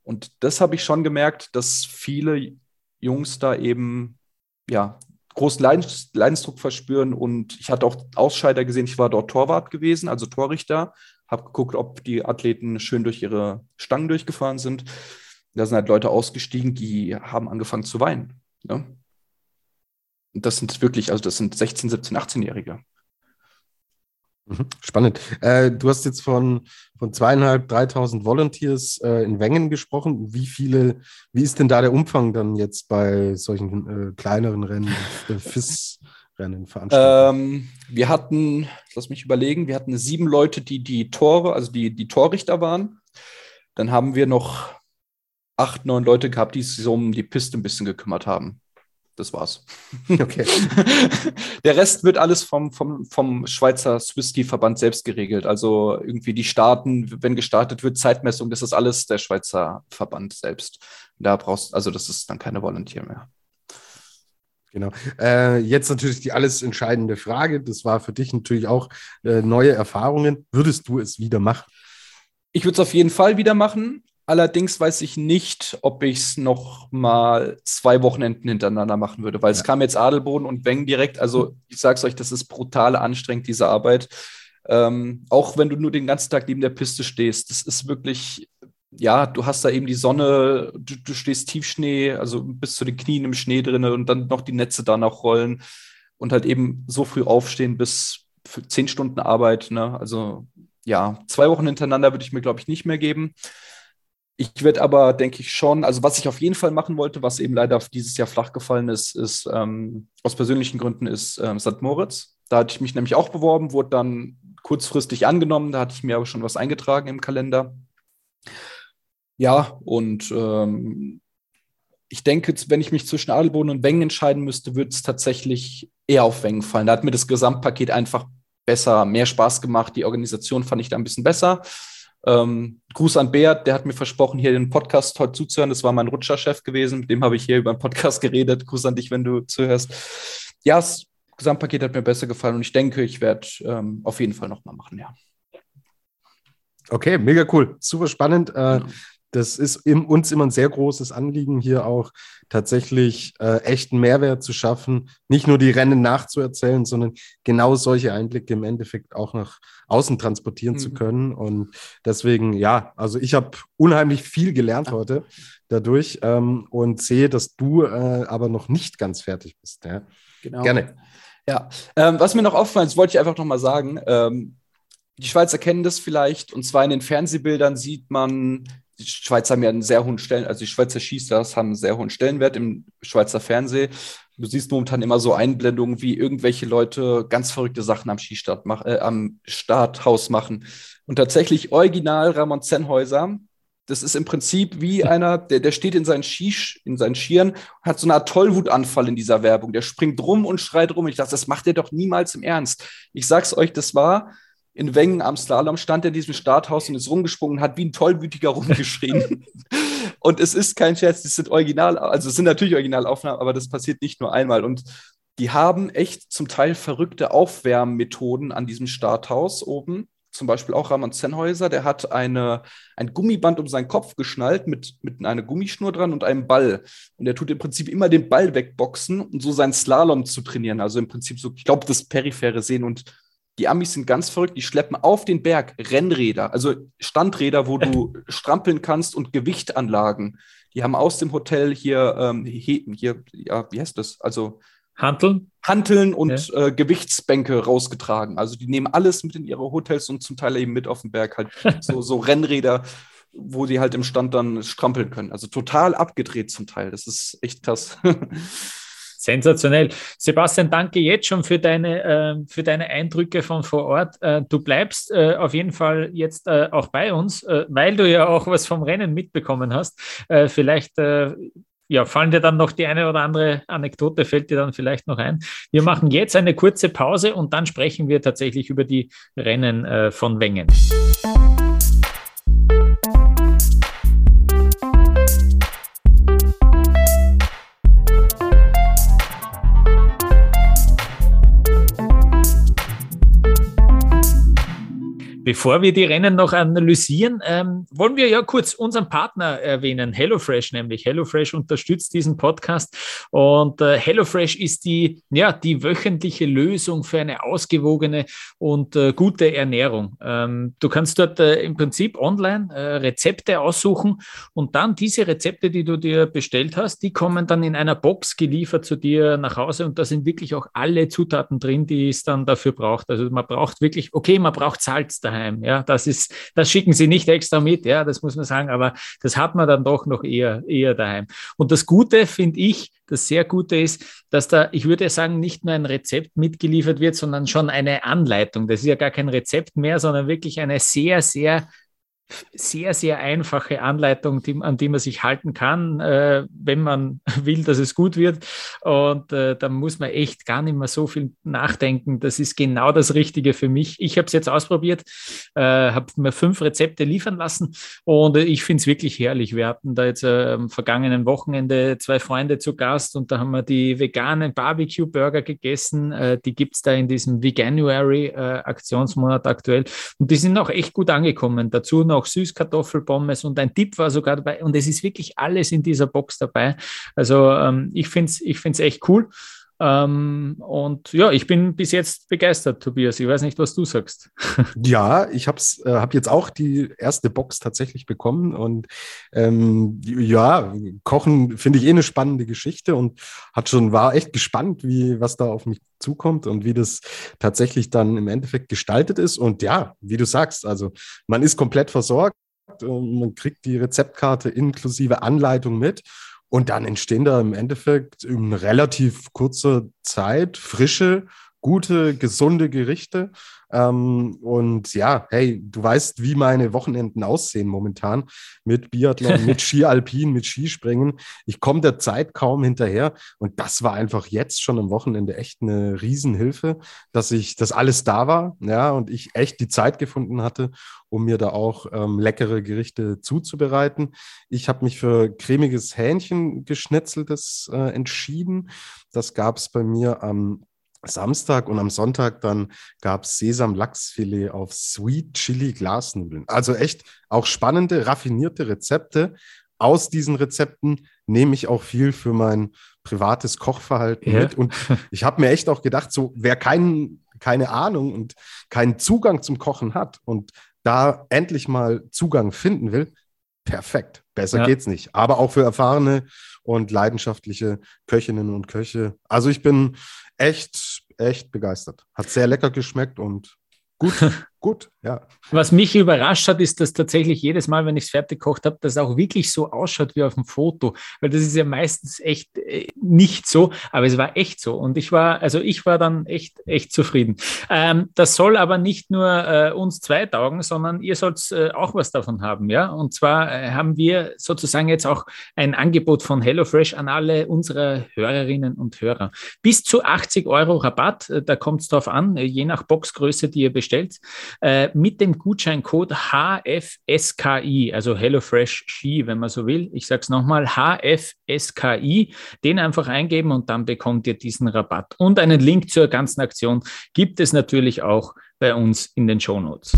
Und das habe ich schon gemerkt, dass viele Jungs da eben ja großen Leidens Leidensdruck verspüren. Und ich hatte auch Ausscheider gesehen. Ich war dort Torwart gewesen, also Torrichter. Habe geguckt, ob die Athleten schön durch ihre Stangen durchgefahren sind. Da sind halt Leute ausgestiegen, die haben angefangen zu weinen. Ne? Und das sind wirklich, also das sind 16, 17, 18-Jährige. Mhm. Spannend. Äh, du hast jetzt von, von zweieinhalb, dreitausend Volunteers äh, in Wengen gesprochen. Wie viele, wie ist denn da der Umfang dann jetzt bei solchen äh, kleineren Rennen, äh, FIS-Rennen veranstaltet? Ähm, wir hatten, lass mich überlegen, wir hatten sieben Leute, die die Tore, also die, die Torrichter waren. Dann haben wir noch acht, neun Leute gehabt, die sich so um die Piste ein bisschen gekümmert haben. Das war's. Okay. Der Rest wird alles vom, vom, vom Schweizer Swiss-Ski-Verband selbst geregelt. Also irgendwie die Staaten, wenn gestartet wird, Zeitmessung, das ist alles der Schweizer Verband selbst. Da brauchst also das ist dann keine Volunteer mehr. Genau. Äh, jetzt natürlich die alles entscheidende Frage. Das war für dich natürlich auch äh, neue Erfahrungen. Würdest du es wieder machen? Ich würde es auf jeden Fall wieder machen. Allerdings weiß ich nicht, ob ich es noch mal zwei Wochenenden hintereinander machen würde, weil ja. es kam jetzt Adelboden und Weng direkt. Also ich sage es euch, das ist brutal anstrengend, diese Arbeit. Ähm, auch wenn du nur den ganzen Tag neben der Piste stehst, das ist wirklich, ja, du hast da eben die Sonne, du, du stehst Tiefschnee, also bis zu den Knien im Schnee drin und dann noch die Netze da noch rollen und halt eben so früh aufstehen bis für zehn Stunden Arbeit. Ne? Also ja, zwei Wochen hintereinander würde ich mir, glaube ich, nicht mehr geben. Ich werde aber, denke ich, schon, also was ich auf jeden Fall machen wollte, was eben leider dieses Jahr flach gefallen ist, ist ähm, aus persönlichen Gründen, ist ähm, St. Moritz. Da hatte ich mich nämlich auch beworben, wurde dann kurzfristig angenommen. Da hatte ich mir aber schon was eingetragen im Kalender. Ja, und ähm, ich denke, wenn ich mich zwischen Adelboden und Wengen entscheiden müsste, würde es tatsächlich eher auf Wengen fallen. Da hat mir das Gesamtpaket einfach besser, mehr Spaß gemacht. Die Organisation fand ich da ein bisschen besser. Ähm, Gruß an Beat, der hat mir versprochen, hier den Podcast heute zuzuhören. Das war mein Rutscherchef gewesen, mit dem habe ich hier über den Podcast geredet. Gruß an dich, wenn du zuhörst. Ja, das Gesamtpaket hat mir besser gefallen und ich denke, ich werde ähm, auf jeden Fall nochmal machen, ja. Okay, mega cool. Super spannend. Äh, das ist im, uns immer ein sehr großes Anliegen, hier auch tatsächlich äh, echten Mehrwert zu schaffen, nicht nur die Rennen nachzuerzählen, sondern genau solche Einblicke im Endeffekt auch nach außen transportieren mhm. zu können. Und deswegen, ja, also ich habe unheimlich viel gelernt heute dadurch ähm, und sehe, dass du äh, aber noch nicht ganz fertig bist. Ja. Genau. Gerne. Ja, ähm, was mir noch auffällt, das wollte ich einfach noch mal sagen. Ähm, die Schweizer kennen das vielleicht, und zwar in den Fernsehbildern sieht man die Schweizer haben ja einen sehr hohen Stellen, also die Schweizer Skistars haben einen sehr hohen Stellenwert im Schweizer Fernsehen. Du siehst momentan immer so Einblendungen, wie irgendwelche Leute ganz verrückte Sachen am Skistart mach, äh, am Starthaus machen. Und tatsächlich original Ramon Zenhäuser, das ist im Prinzip wie einer, der, der steht in seinen, Skisch, in seinen Skiern, hat so eine Art Tollwutanfall in dieser Werbung. Der springt rum und schreit rum. Ich dachte, das macht er doch niemals im Ernst. Ich sag's euch, das war in Wengen am Slalom, stand er in diesem Starthaus und ist rumgesprungen, hat wie ein Tollwütiger rumgeschrien. und es ist kein Scherz, das sind Original, also es sind natürlich Originalaufnahmen, aber das passiert nicht nur einmal. Und die haben echt zum Teil verrückte Aufwärmmethoden an diesem Starthaus oben zum Beispiel auch Ramon Zenhäuser, der hat eine, ein Gummiband um seinen Kopf geschnallt mit, mit einer Gummischnur dran und einem Ball. Und er tut im Prinzip immer den Ball wegboxen, um so seinen Slalom zu trainieren. Also im Prinzip so, ich glaube, das periphere Sehen. Und die Amis sind ganz verrückt, die schleppen auf den Berg Rennräder, also Standräder, wo du strampeln kannst und Gewichtanlagen. Die haben aus dem Hotel hier, ähm, hier, ja, wie heißt das? Also Hanteln? Hanteln und ja. äh, Gewichtsbänke rausgetragen. Also die nehmen alles mit in ihre Hotels und zum Teil eben mit auf den Berg halt so, so Rennräder, wo die halt im Stand dann strampeln können. Also total abgedreht zum Teil. Das ist echt krass. Sensationell. Sebastian, danke jetzt schon für deine, äh, für deine Eindrücke von vor Ort. Äh, du bleibst äh, auf jeden Fall jetzt äh, auch bei uns, weil du ja auch was vom Rennen mitbekommen hast. Vielleicht ja, fallen dir dann noch die eine oder andere Anekdote, fällt dir dann vielleicht noch ein. Wir machen jetzt eine kurze Pause und dann sprechen wir tatsächlich über die Rennen von Wengen. Bevor wir die Rennen noch analysieren, ähm, wollen wir ja kurz unseren Partner erwähnen, HelloFresh nämlich. HelloFresh unterstützt diesen Podcast und äh, HelloFresh ist die, ja, die wöchentliche Lösung für eine ausgewogene und äh, gute Ernährung. Ähm, du kannst dort äh, im Prinzip online äh, Rezepte aussuchen und dann diese Rezepte, die du dir bestellt hast, die kommen dann in einer Box geliefert zu dir nach Hause und da sind wirklich auch alle Zutaten drin, die es dann dafür braucht. Also man braucht wirklich, okay, man braucht Salz daheim daheim. Ja, das ist, das schicken sie nicht extra mit, ja, das muss man sagen, aber das hat man dann doch noch eher, eher daheim. Und das Gute finde ich, das sehr Gute ist, dass da, ich würde sagen, nicht nur ein Rezept mitgeliefert wird, sondern schon eine Anleitung. Das ist ja gar kein Rezept mehr, sondern wirklich eine sehr, sehr sehr, sehr einfache Anleitung, die, an die man sich halten kann, äh, wenn man will, dass es gut wird. Und äh, da muss man echt gar nicht mehr so viel nachdenken. Das ist genau das Richtige für mich. Ich habe es jetzt ausprobiert, äh, habe mir fünf Rezepte liefern lassen und ich finde es wirklich herrlich. Wir hatten da jetzt äh, am vergangenen Wochenende zwei Freunde zu Gast und da haben wir die veganen Barbecue-Burger gegessen. Äh, die gibt es da in diesem Veganuary-Aktionsmonat äh, aktuell. Und die sind auch echt gut angekommen. Dazu noch auch Süßkartoffelpommes und ein Tipp war sogar dabei. Und es ist wirklich alles in dieser Box dabei. Also ähm, ich finde es ich find's echt cool. Ähm, und ja, ich bin bis jetzt begeistert, Tobias. Ich weiß nicht, was du sagst. Ja, ich habe äh, hab jetzt auch die erste Box tatsächlich bekommen. Und ähm, ja, Kochen finde ich eh eine spannende Geschichte und hat schon, war echt gespannt, wie was da auf mich zukommt und wie das tatsächlich dann im Endeffekt gestaltet ist. Und ja, wie du sagst, also man ist komplett versorgt. Man kriegt die Rezeptkarte inklusive Anleitung mit und dann entstehen da im Endeffekt in relativ kurzer Zeit frische, gute, gesunde Gerichte. Ähm, und ja, hey, du weißt, wie meine Wochenenden aussehen momentan mit Biathlon, mit Skialpin, mit Skispringen. Ich komme der Zeit kaum hinterher. Und das war einfach jetzt schon am Wochenende echt eine Riesenhilfe, dass ich, dass alles da war, ja, und ich echt die Zeit gefunden hatte, um mir da auch ähm, leckere Gerichte zuzubereiten. Ich habe mich für cremiges Hähnchen geschnetzeltes äh, entschieden. Das gab es bei mir am Samstag und am Sonntag dann gab es Sesam-Lachsfilet auf Sweet Chili Glasnudeln. Also echt auch spannende, raffinierte Rezepte. Aus diesen Rezepten nehme ich auch viel für mein privates Kochverhalten ja. mit. Und ich habe mir echt auch gedacht, so wer kein, keine Ahnung und keinen Zugang zum Kochen hat und da endlich mal Zugang finden will, perfekt. Besser ja. geht's nicht. Aber auch für erfahrene und leidenschaftliche Köchinnen und Köche. Also ich bin echt, echt begeistert. Hat sehr lecker geschmeckt und gut. gut, ja. Was mich überrascht hat, ist, dass tatsächlich jedes Mal, wenn ich es fertig gekocht habe, das auch wirklich so ausschaut wie auf dem Foto, weil das ist ja meistens echt äh, nicht so, aber es war echt so und ich war, also ich war dann echt, echt zufrieden. Ähm, das soll aber nicht nur äh, uns zwei taugen, sondern ihr sollt äh, auch was davon haben, ja. Und zwar äh, haben wir sozusagen jetzt auch ein Angebot von HelloFresh an alle unsere Hörerinnen und Hörer. Bis zu 80 Euro Rabatt, äh, da kommt es drauf an, je nach Boxgröße, die ihr bestellt äh, mit dem Gutscheincode HFSKI, also HelloFresh Ski, wenn man so will. Ich sage es nochmal, HFSKI, den einfach eingeben und dann bekommt ihr diesen Rabatt. Und einen Link zur ganzen Aktion gibt es natürlich auch bei uns in den Show Notes.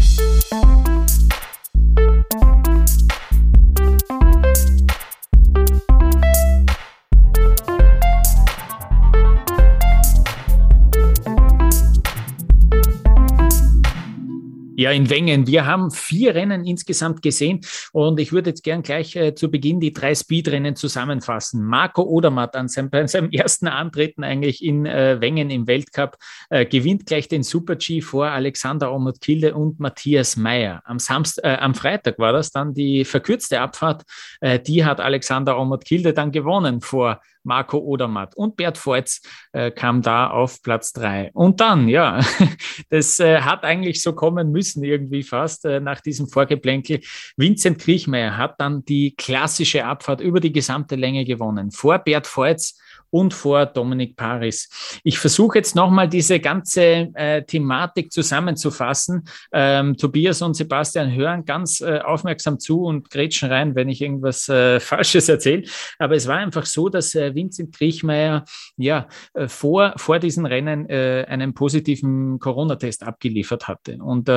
Ja, in Wengen. Wir haben vier Rennen insgesamt gesehen und ich würde jetzt gern gleich äh, zu Beginn die drei Speedrennen zusammenfassen. Marco Odermatt an seinem, bei seinem ersten Antreten eigentlich in äh, Wengen im Weltcup äh, gewinnt gleich den Super-G vor Alexander Omot-Kilde und Matthias Meyer. Am, Samst äh, am Freitag war das dann die verkürzte Abfahrt. Äh, die hat Alexander Omot-Kilde dann gewonnen vor Marco Odermatt und Bert Voits äh, kam da auf Platz drei. Und dann, ja, das äh, hat eigentlich so kommen müssen irgendwie fast äh, nach diesem Vorgeplänkel. Vincent Kriechmeier hat dann die klassische Abfahrt über die gesamte Länge gewonnen. Vor Bert Voits und vor Dominik Paris. Ich versuche jetzt nochmal diese ganze äh, Thematik zusammenzufassen. Ähm, Tobias und Sebastian hören ganz äh, aufmerksam zu und grätschen rein, wenn ich irgendwas äh, Falsches erzähle. Aber es war einfach so, dass äh, Vincent Kriechmeier ja äh, vor, vor diesen Rennen äh, einen positiven Corona-Test abgeliefert hatte. Und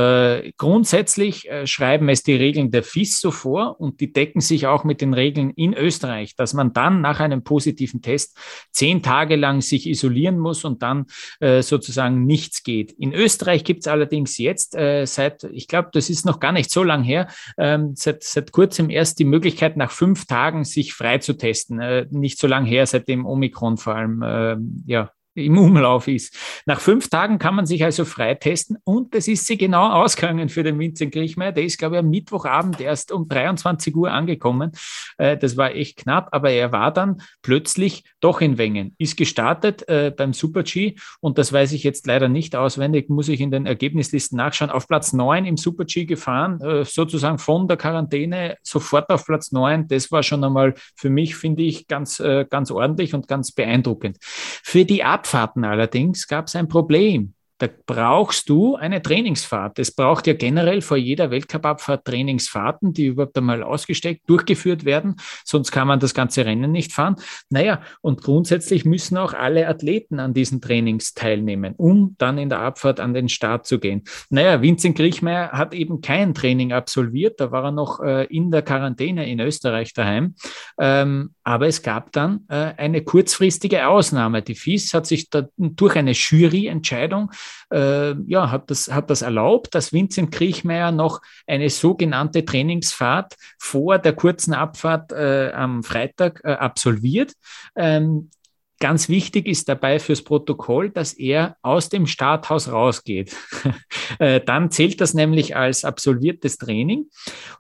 grundsätzlich schreiben es die Regeln der FIS so vor und die decken sich auch mit den Regeln in Österreich, dass man dann nach einem positiven Test zehn Tage lang sich isolieren muss und dann äh, sozusagen nichts geht. In Österreich gibt es allerdings jetzt äh, seit, ich glaube, das ist noch gar nicht so lang her, ähm, seit, seit kurzem erst die Möglichkeit, nach fünf Tagen sich frei zu testen. Äh, nicht so lang her, seit dem Omikron vor allem äh, ja, im Umlauf ist. Nach fünf Tagen kann man sich also freitesten und das ist sie genau ausgegangen für den Vincent Griechmeier. Der ist, glaube ich, am Mittwochabend erst um 23 Uhr angekommen. Äh, das war echt knapp, aber er war dann plötzlich doch in Wengen, ist gestartet äh, beim Super-G und das weiß ich jetzt leider nicht auswendig, muss ich in den Ergebnislisten nachschauen. Auf Platz 9 im Super-G gefahren, äh, sozusagen von der Quarantäne sofort auf Platz 9. Das war schon einmal für mich, finde ich, ganz, ganz ordentlich und ganz beeindruckend. Für die Abfahrten allerdings gab es ein Problem. Da brauchst du eine Trainingsfahrt. Es braucht ja generell vor jeder Weltcup-Abfahrt Trainingsfahrten, die überhaupt einmal ausgesteckt, durchgeführt werden. Sonst kann man das ganze Rennen nicht fahren. Naja, und grundsätzlich müssen auch alle Athleten an diesen Trainings teilnehmen, um dann in der Abfahrt an den Start zu gehen. Naja, Vincent Griechmeier hat eben kein Training absolviert. Da war er noch äh, in der Quarantäne in Österreich daheim. Ähm, aber es gab dann äh, eine kurzfristige Ausnahme. Die FIS hat sich da durch eine Juryentscheidung äh, ja, hat, das, hat das erlaubt, dass Vincent Kriechmeier noch eine sogenannte Trainingsfahrt vor der kurzen Abfahrt äh, am Freitag äh, absolviert. Ähm, Ganz wichtig ist dabei fürs Protokoll, dass er aus dem Starthaus rausgeht. Äh, dann zählt das nämlich als absolviertes Training.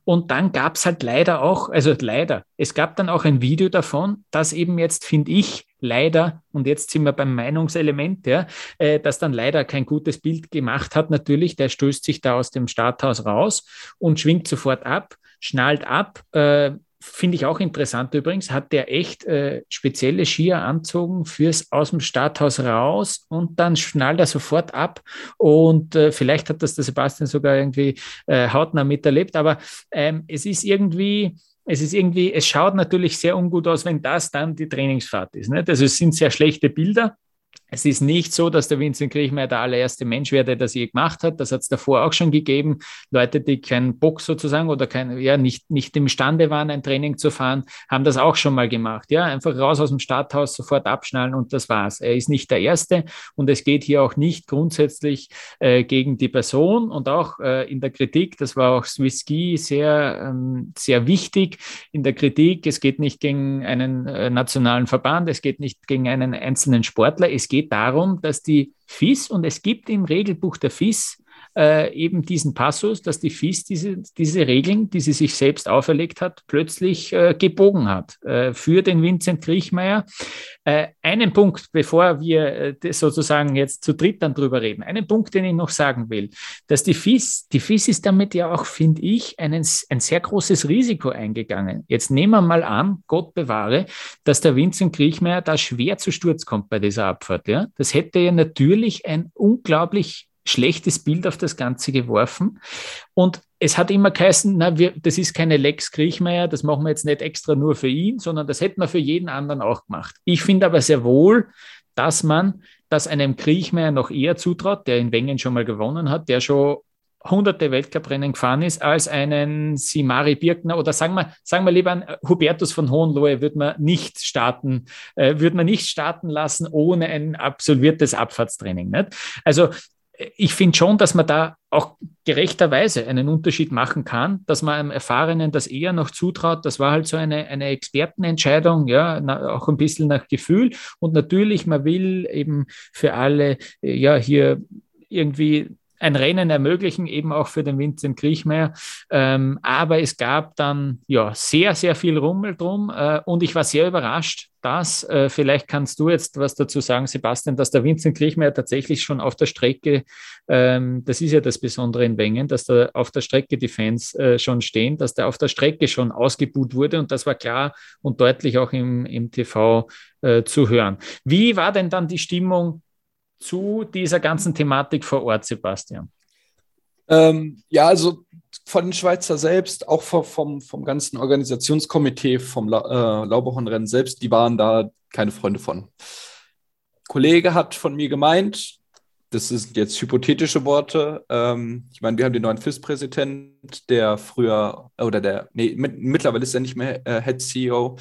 Und dann gab es halt leider auch, also leider, es gab dann auch ein Video davon, das eben jetzt, finde ich, leider, und jetzt sind wir beim Meinungselement, ja, äh, das dann leider kein gutes Bild gemacht hat, natürlich, der stößt sich da aus dem Starthaus raus und schwingt sofort ab, schnallt ab, äh, finde ich auch interessant übrigens, hat der echt äh, spezielle Skier anzogen fürs aus dem Starthaus raus und dann schnallt er sofort ab und äh, vielleicht hat das der Sebastian sogar irgendwie äh, hautnah miterlebt, aber ähm, es ist irgendwie, es ist irgendwie, es schaut natürlich sehr ungut aus, wenn das dann die Trainingsfahrt ist. Nicht? Also es sind sehr schlechte Bilder, es ist nicht so, dass der Vincent Kriechmeier der allererste Mensch wäre, der das je gemacht hat. Das hat es davor auch schon gegeben. Leute, die keinen Bock sozusagen oder kein, ja, nicht, nicht imstande waren, ein Training zu fahren, haben das auch schon mal gemacht. Ja, einfach raus aus dem Starthaus, sofort abschnallen und das war's. Er ist nicht der Erste und es geht hier auch nicht grundsätzlich äh, gegen die Person und auch äh, in der Kritik, das war auch Swiss Ski sehr, ähm, sehr wichtig in der Kritik. Es geht nicht gegen einen äh, nationalen Verband, es geht nicht gegen einen einzelnen Sportler, es geht darum, dass die FIS und es gibt im Regelbuch der FIS äh, eben diesen Passus, dass die FIS diese, diese Regeln, die sie sich selbst auferlegt hat, plötzlich äh, gebogen hat äh, für den Vincent Kriechmeier. Äh, einen Punkt, bevor wir äh, sozusagen jetzt zu dritt dann drüber reden, einen Punkt, den ich noch sagen will, dass die FIS, die FIS ist damit ja auch, finde ich, einen, ein sehr großes Risiko eingegangen. Jetzt nehmen wir mal an, Gott bewahre, dass der Vincent Kriechmeier da schwer zu Sturz kommt bei dieser Abfahrt. Ja? Das hätte ja natürlich ein unglaublich schlechtes Bild auf das Ganze geworfen. Und es hat immer geheißen, na, wir, das ist keine Lex Kriechmeier, das machen wir jetzt nicht extra nur für ihn, sondern das hätten wir für jeden anderen auch gemacht. Ich finde aber sehr wohl, dass man das einem Kriechmeier noch eher zutraut, der in Wengen schon mal gewonnen hat, der schon hunderte Weltcuprennen gefahren ist, als einen Simari Birkner oder sagen wir, sagen wir lieber einen Hubertus von Hohenlohe würde man nicht starten, äh, würde man nicht starten lassen ohne ein absolviertes Abfahrtstraining. Nicht? Also ich finde schon, dass man da auch gerechterweise einen Unterschied machen kann, dass man einem Erfahrenen das eher noch zutraut. Das war halt so eine, eine Expertenentscheidung, ja, na, auch ein bisschen nach Gefühl. Und natürlich, man will eben für alle, ja, hier irgendwie ein Rennen ermöglichen, eben auch für den Vincent Kriechmeier. Ähm, aber es gab dann ja sehr, sehr viel Rummel drum äh, und ich war sehr überrascht, dass, äh, vielleicht kannst du jetzt was dazu sagen, Sebastian, dass der Vincent Kriechmeier tatsächlich schon auf der Strecke, ähm, das ist ja das Besondere in Wengen, dass da auf der Strecke die Fans äh, schon stehen, dass der auf der Strecke schon ausgebuht wurde und das war klar und deutlich auch im, im TV äh, zu hören. Wie war denn dann die Stimmung zu dieser ganzen Thematik vor Ort, Sebastian? Ähm, ja, also von den Schweizer selbst, auch vom, vom, ganzen Organisationskomitee vom La äh, Lauberhornrennen selbst, die waren da keine Freunde von. Kollege hat von mir gemeint, das sind jetzt hypothetische Worte. Ähm, ich meine, wir haben den neuen FIS-Präsident, der früher, oder der, nee, mit, mittlerweile ist er nicht mehr äh, Head CEO,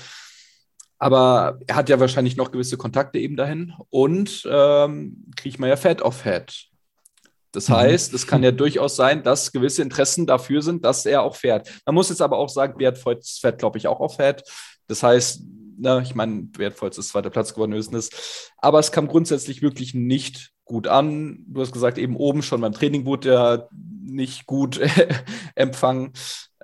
aber er hat ja wahrscheinlich noch gewisse Kontakte eben dahin und ähm, Kriechmeier fährt auf Head. Das mhm. heißt, es kann ja durchaus sein, dass gewisse Interessen dafür sind, dass er auch fährt. Man muss jetzt aber auch sagen, Beat Voits fährt, glaube ich, auch auf Head. Das heißt, na, ich meine, Beat Voits ist zweiter Platz geworden höchstens. Aber es kam grundsätzlich wirklich nicht gut an. Du hast gesagt, eben oben schon beim Training wurde er nicht gut empfangen.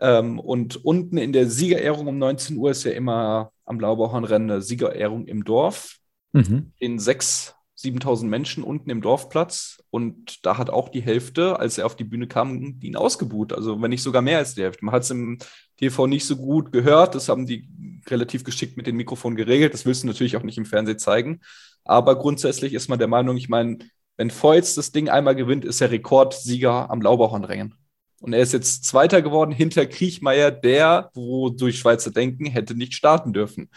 Ähm, und unten in der Siegerehrung um 19 Uhr ist ja immer am Blaubauernrennen eine Siegerehrung im Dorf. Mhm. In sechs, 7000 Menschen unten im Dorfplatz. Und da hat auch die Hälfte, als er auf die Bühne kam, ihn ausgebuht. Also, wenn nicht sogar mehr als die Hälfte. Man hat es im TV nicht so gut gehört. Das haben die relativ geschickt mit dem Mikrofon geregelt. Das willst du natürlich auch nicht im Fernsehen zeigen. Aber grundsätzlich ist man der Meinung, ich meine, wenn Feutz das Ding einmal gewinnt, ist er Rekordsieger am Laubauchhornrennen. Und er ist jetzt Zweiter geworden hinter Kriechmeier, der, wo durch Schweizer denken, hätte nicht starten dürfen.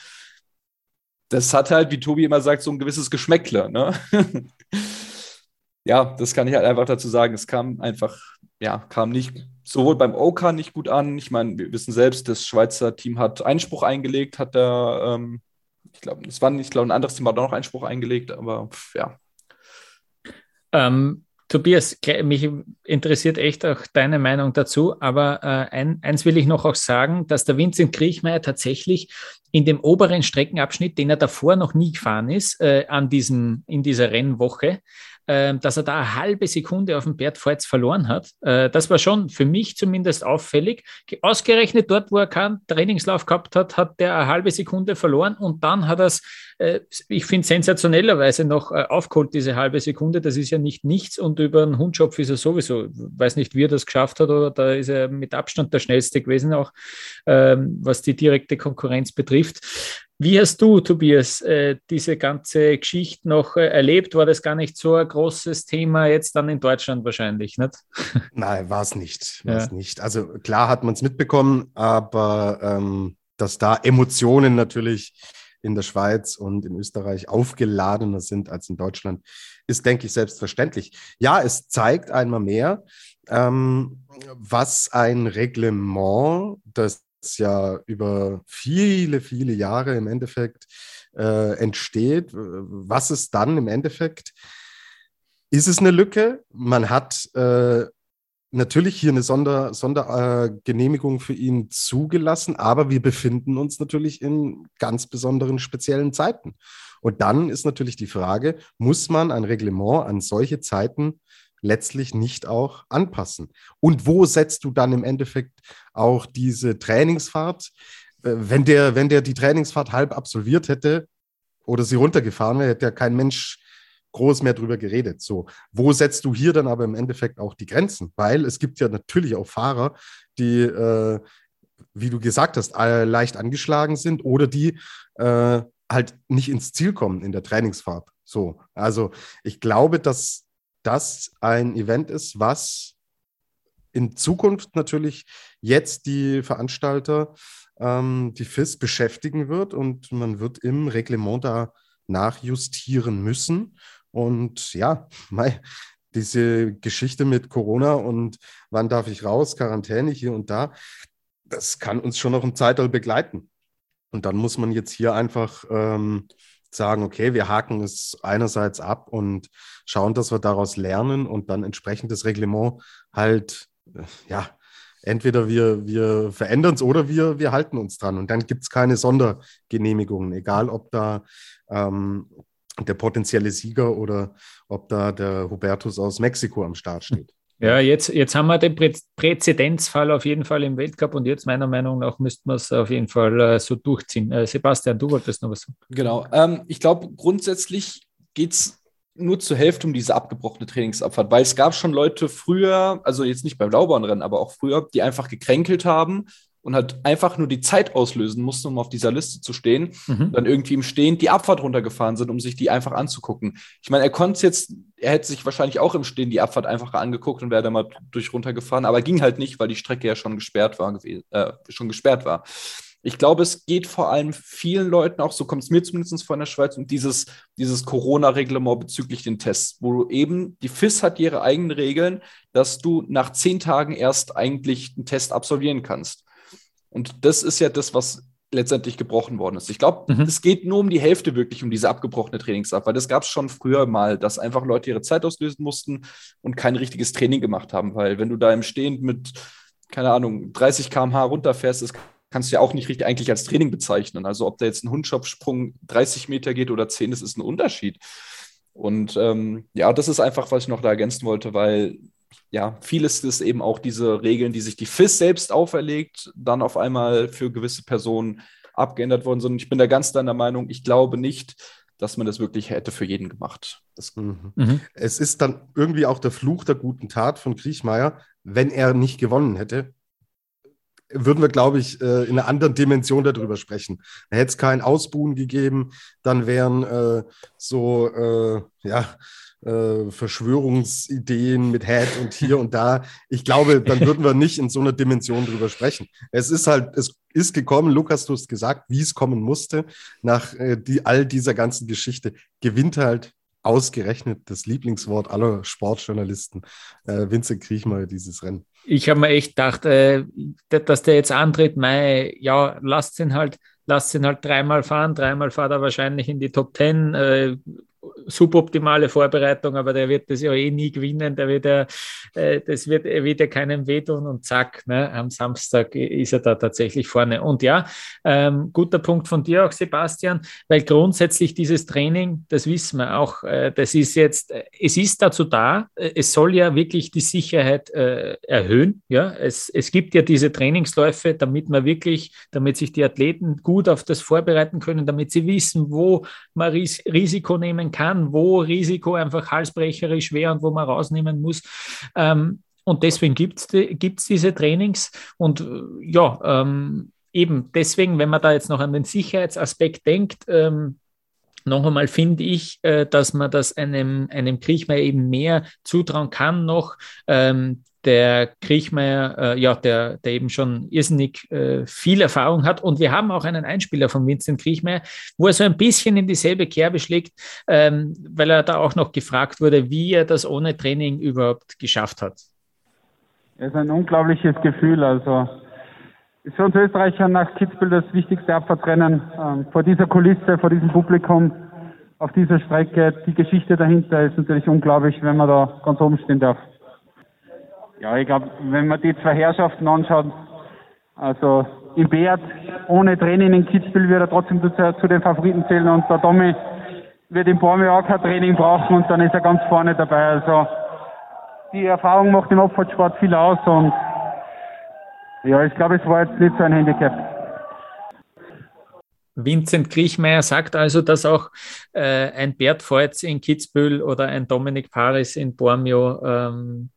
Das hat halt, wie Tobi immer sagt, so ein gewisses Geschmäckle. Ne? ja, das kann ich halt einfach dazu sagen. Es kam einfach, ja, kam nicht sowohl beim OK nicht gut an. Ich meine, wir wissen selbst, das Schweizer Team hat Einspruch eingelegt, hat da, ähm, ich glaube, es war nicht, ich glaube, ein anderes Team hat auch noch Einspruch eingelegt, aber pff, ja. Ähm, Tobias, mich interessiert echt auch deine Meinung dazu, aber äh, ein, eins will ich noch auch sagen, dass der Vincent Kriechmeier tatsächlich in dem oberen Streckenabschnitt, den er davor noch nie gefahren ist, äh, an diesem, in dieser Rennwoche, äh, dass er da eine halbe Sekunde auf dem Bert Forz verloren hat. Äh, das war schon für mich zumindest auffällig. Ausgerechnet dort, wo er keinen Trainingslauf gehabt hat, hat der eine halbe Sekunde verloren und dann hat er es ich finde sensationellerweise noch äh, aufgeholt, diese halbe Sekunde. Das ist ja nicht nichts und über einen Hundschopf ist er sowieso. Ich weiß nicht, wie er das geschafft hat, oder da ist er mit Abstand der schnellste gewesen, auch ähm, was die direkte Konkurrenz betrifft. Wie hast du, Tobias, äh, diese ganze Geschichte noch erlebt? War das gar nicht so ein großes Thema jetzt dann in Deutschland wahrscheinlich, nicht? Nein, war es nicht. War's ja. nicht. Also klar hat man es mitbekommen, aber ähm, dass da Emotionen natürlich in der Schweiz und in Österreich aufgeladener sind als in Deutschland, ist, denke ich, selbstverständlich. Ja, es zeigt einmal mehr, ähm, was ein Reglement, das ja über viele, viele Jahre im Endeffekt äh, entsteht, was es dann im Endeffekt ist es eine Lücke. Man hat äh, natürlich hier eine Sonder, Sondergenehmigung für ihn zugelassen, aber wir befinden uns natürlich in ganz besonderen speziellen Zeiten. Und dann ist natürlich die Frage, muss man ein Reglement an solche Zeiten letztlich nicht auch anpassen? Und wo setzt du dann im Endeffekt auch diese Trainingsfahrt? Äh, wenn der, wenn der die Trainingsfahrt halb absolviert hätte oder sie runtergefahren wäre, hätte ja kein Mensch groß mehr drüber geredet. So, wo setzt du hier dann aber im Endeffekt auch die Grenzen? Weil es gibt ja natürlich auch Fahrer, die, äh, wie du gesagt hast, leicht angeschlagen sind oder die äh, halt nicht ins Ziel kommen in der Trainingsfahrt. So, also ich glaube, dass das ein Event ist, was in Zukunft natürlich jetzt die Veranstalter, ähm, die FIS beschäftigen wird und man wird im Reglement da nachjustieren müssen. Und ja, mei, diese Geschichte mit Corona und wann darf ich raus, Quarantäne hier und da, das kann uns schon noch ein Zeitalter begleiten. Und dann muss man jetzt hier einfach ähm, sagen, okay, wir haken es einerseits ab und schauen, dass wir daraus lernen und dann entsprechend das Reglement halt, äh, ja, entweder wir, wir verändern es oder wir, wir halten uns dran. Und dann gibt es keine Sondergenehmigungen, egal ob da ähm, der potenzielle Sieger oder ob da der Hubertus aus Mexiko am Start steht. Ja, jetzt, jetzt haben wir den Prä Präzedenzfall auf jeden Fall im Weltcup und jetzt meiner Meinung nach müssten wir es auf jeden Fall äh, so durchziehen. Äh, Sebastian, du wolltest noch was sagen. Genau. Ähm, ich glaube, grundsätzlich geht es nur zur Hälfte um diese abgebrochene Trainingsabfahrt, weil es gab schon Leute früher, also jetzt nicht beim Laubahnrennen, aber auch früher, die einfach gekränkelt haben und halt einfach nur die Zeit auslösen mussten, um auf dieser Liste zu stehen, mhm. dann irgendwie im Stehen die Abfahrt runtergefahren sind, um sich die einfach anzugucken. Ich meine, er konnte jetzt, er hätte sich wahrscheinlich auch im Stehen die Abfahrt einfach angeguckt und wäre da mal durch runtergefahren, aber ging halt nicht, weil die Strecke ja schon gesperrt war, äh, schon gesperrt war. Ich glaube, es geht vor allem vielen Leuten auch, so kommt es mir zumindest vor in der Schweiz, um dieses, dieses Corona-Reglement bezüglich den Tests, wo du eben, die FIS hat ihre eigenen Regeln, dass du nach zehn Tagen erst eigentlich einen Test absolvieren kannst. Und das ist ja das, was letztendlich gebrochen worden ist. Ich glaube, mhm. es geht nur um die Hälfte wirklich um diese abgebrochene Trainingsart, weil das gab es schon früher mal, dass einfach Leute ihre Zeit auslösen mussten und kein richtiges Training gemacht haben, weil wenn du da im Stehend mit, keine Ahnung, 30 km/h runterfährst, das kannst du ja auch nicht richtig eigentlich als Training bezeichnen. Also ob da jetzt ein Hundschopfsprung 30 Meter geht oder 10, das ist ein Unterschied. Und ähm, ja, das ist einfach, was ich noch da ergänzen wollte, weil ja, vieles ist eben auch diese Regeln, die sich die FIS selbst auferlegt, dann auf einmal für gewisse Personen abgeändert worden sind. Ich bin da ganz deiner Meinung, ich glaube nicht, dass man das wirklich hätte für jeden gemacht. Mhm. Mhm. Es ist dann irgendwie auch der Fluch der guten Tat von Kriechmeier, wenn er nicht gewonnen hätte, würden wir, glaube ich, äh, in einer anderen Dimension darüber sprechen. Da hätte es kein Ausbuhen gegeben, dann wären äh, so, äh, ja, äh, Verschwörungsideen mit Head und hier und da. Ich glaube, dann würden wir nicht in so einer Dimension drüber sprechen. Es ist halt, es ist gekommen, Lukas, du hast gesagt, wie es kommen musste. Nach äh, die, all dieser ganzen Geschichte gewinnt halt ausgerechnet das Lieblingswort aller Sportjournalisten, äh, Vincent Kriechmeier, dieses Rennen. Ich habe mir echt gedacht, äh, dass der jetzt antritt, mei, ja, lasst ihn halt, lasst ihn halt dreimal fahren, dreimal fahrt er wahrscheinlich in die Top Ten, äh, suboptimale Vorbereitung, aber der wird das ja eh nie gewinnen, der wird ja, äh, das wird, er wird keinem wehtun und zack, ne, am Samstag ist er da tatsächlich vorne. Und ja, ähm, guter Punkt von dir auch, Sebastian, weil grundsätzlich dieses Training, das wissen wir auch, äh, das ist jetzt, äh, es ist dazu da, äh, es soll ja wirklich die Sicherheit äh, erhöhen, ja, es, es gibt ja diese Trainingsläufe, damit man wirklich, damit sich die Athleten gut auf das vorbereiten können, damit sie wissen, wo man Ris Risiko nehmen kann, wo Risiko einfach halsbrecherisch wäre und wo man rausnehmen muss. Ähm, und deswegen gibt es die, diese Trainings. Und äh, ja, ähm, eben deswegen, wenn man da jetzt noch an den Sicherheitsaspekt denkt, ähm, noch einmal finde ich, äh, dass man das einem, einem Kriechmeier eben mehr zutrauen kann noch. Ähm, der Kriechmeier, äh, ja, der, der eben schon irrsinnig äh, viel Erfahrung hat. Und wir haben auch einen Einspieler von Vincent Kriechmeier, wo er so ein bisschen in dieselbe Kerbe schlägt, ähm, weil er da auch noch gefragt wurde, wie er das ohne Training überhaupt geschafft hat. Es ist ein unglaubliches Gefühl. Also ist für uns Österreicher nach Kitzbühel das wichtigste Abfahrtsrennen. Ähm, vor dieser Kulisse, vor diesem Publikum, auf dieser Strecke, die Geschichte dahinter ist natürlich unglaublich, wenn man da ganz oben stehen darf. Ja, ich glaube, wenn man die zwei Herrschaften anschaut, also im Beat ohne Training in Kitzbühel wird er trotzdem zu, den Favoriten zählen und der Tommy wird im Bormio auch kein Training brauchen und dann ist er ganz vorne dabei. Also die Erfahrung macht im Abfahrtsport viel aus und ja, ich glaube, es war jetzt nicht so ein Handicap. Vincent Kriechmeier sagt also, dass auch äh, ein Bert Voits in Kitzbühel oder ein Dominik Paris in Bormio ähm,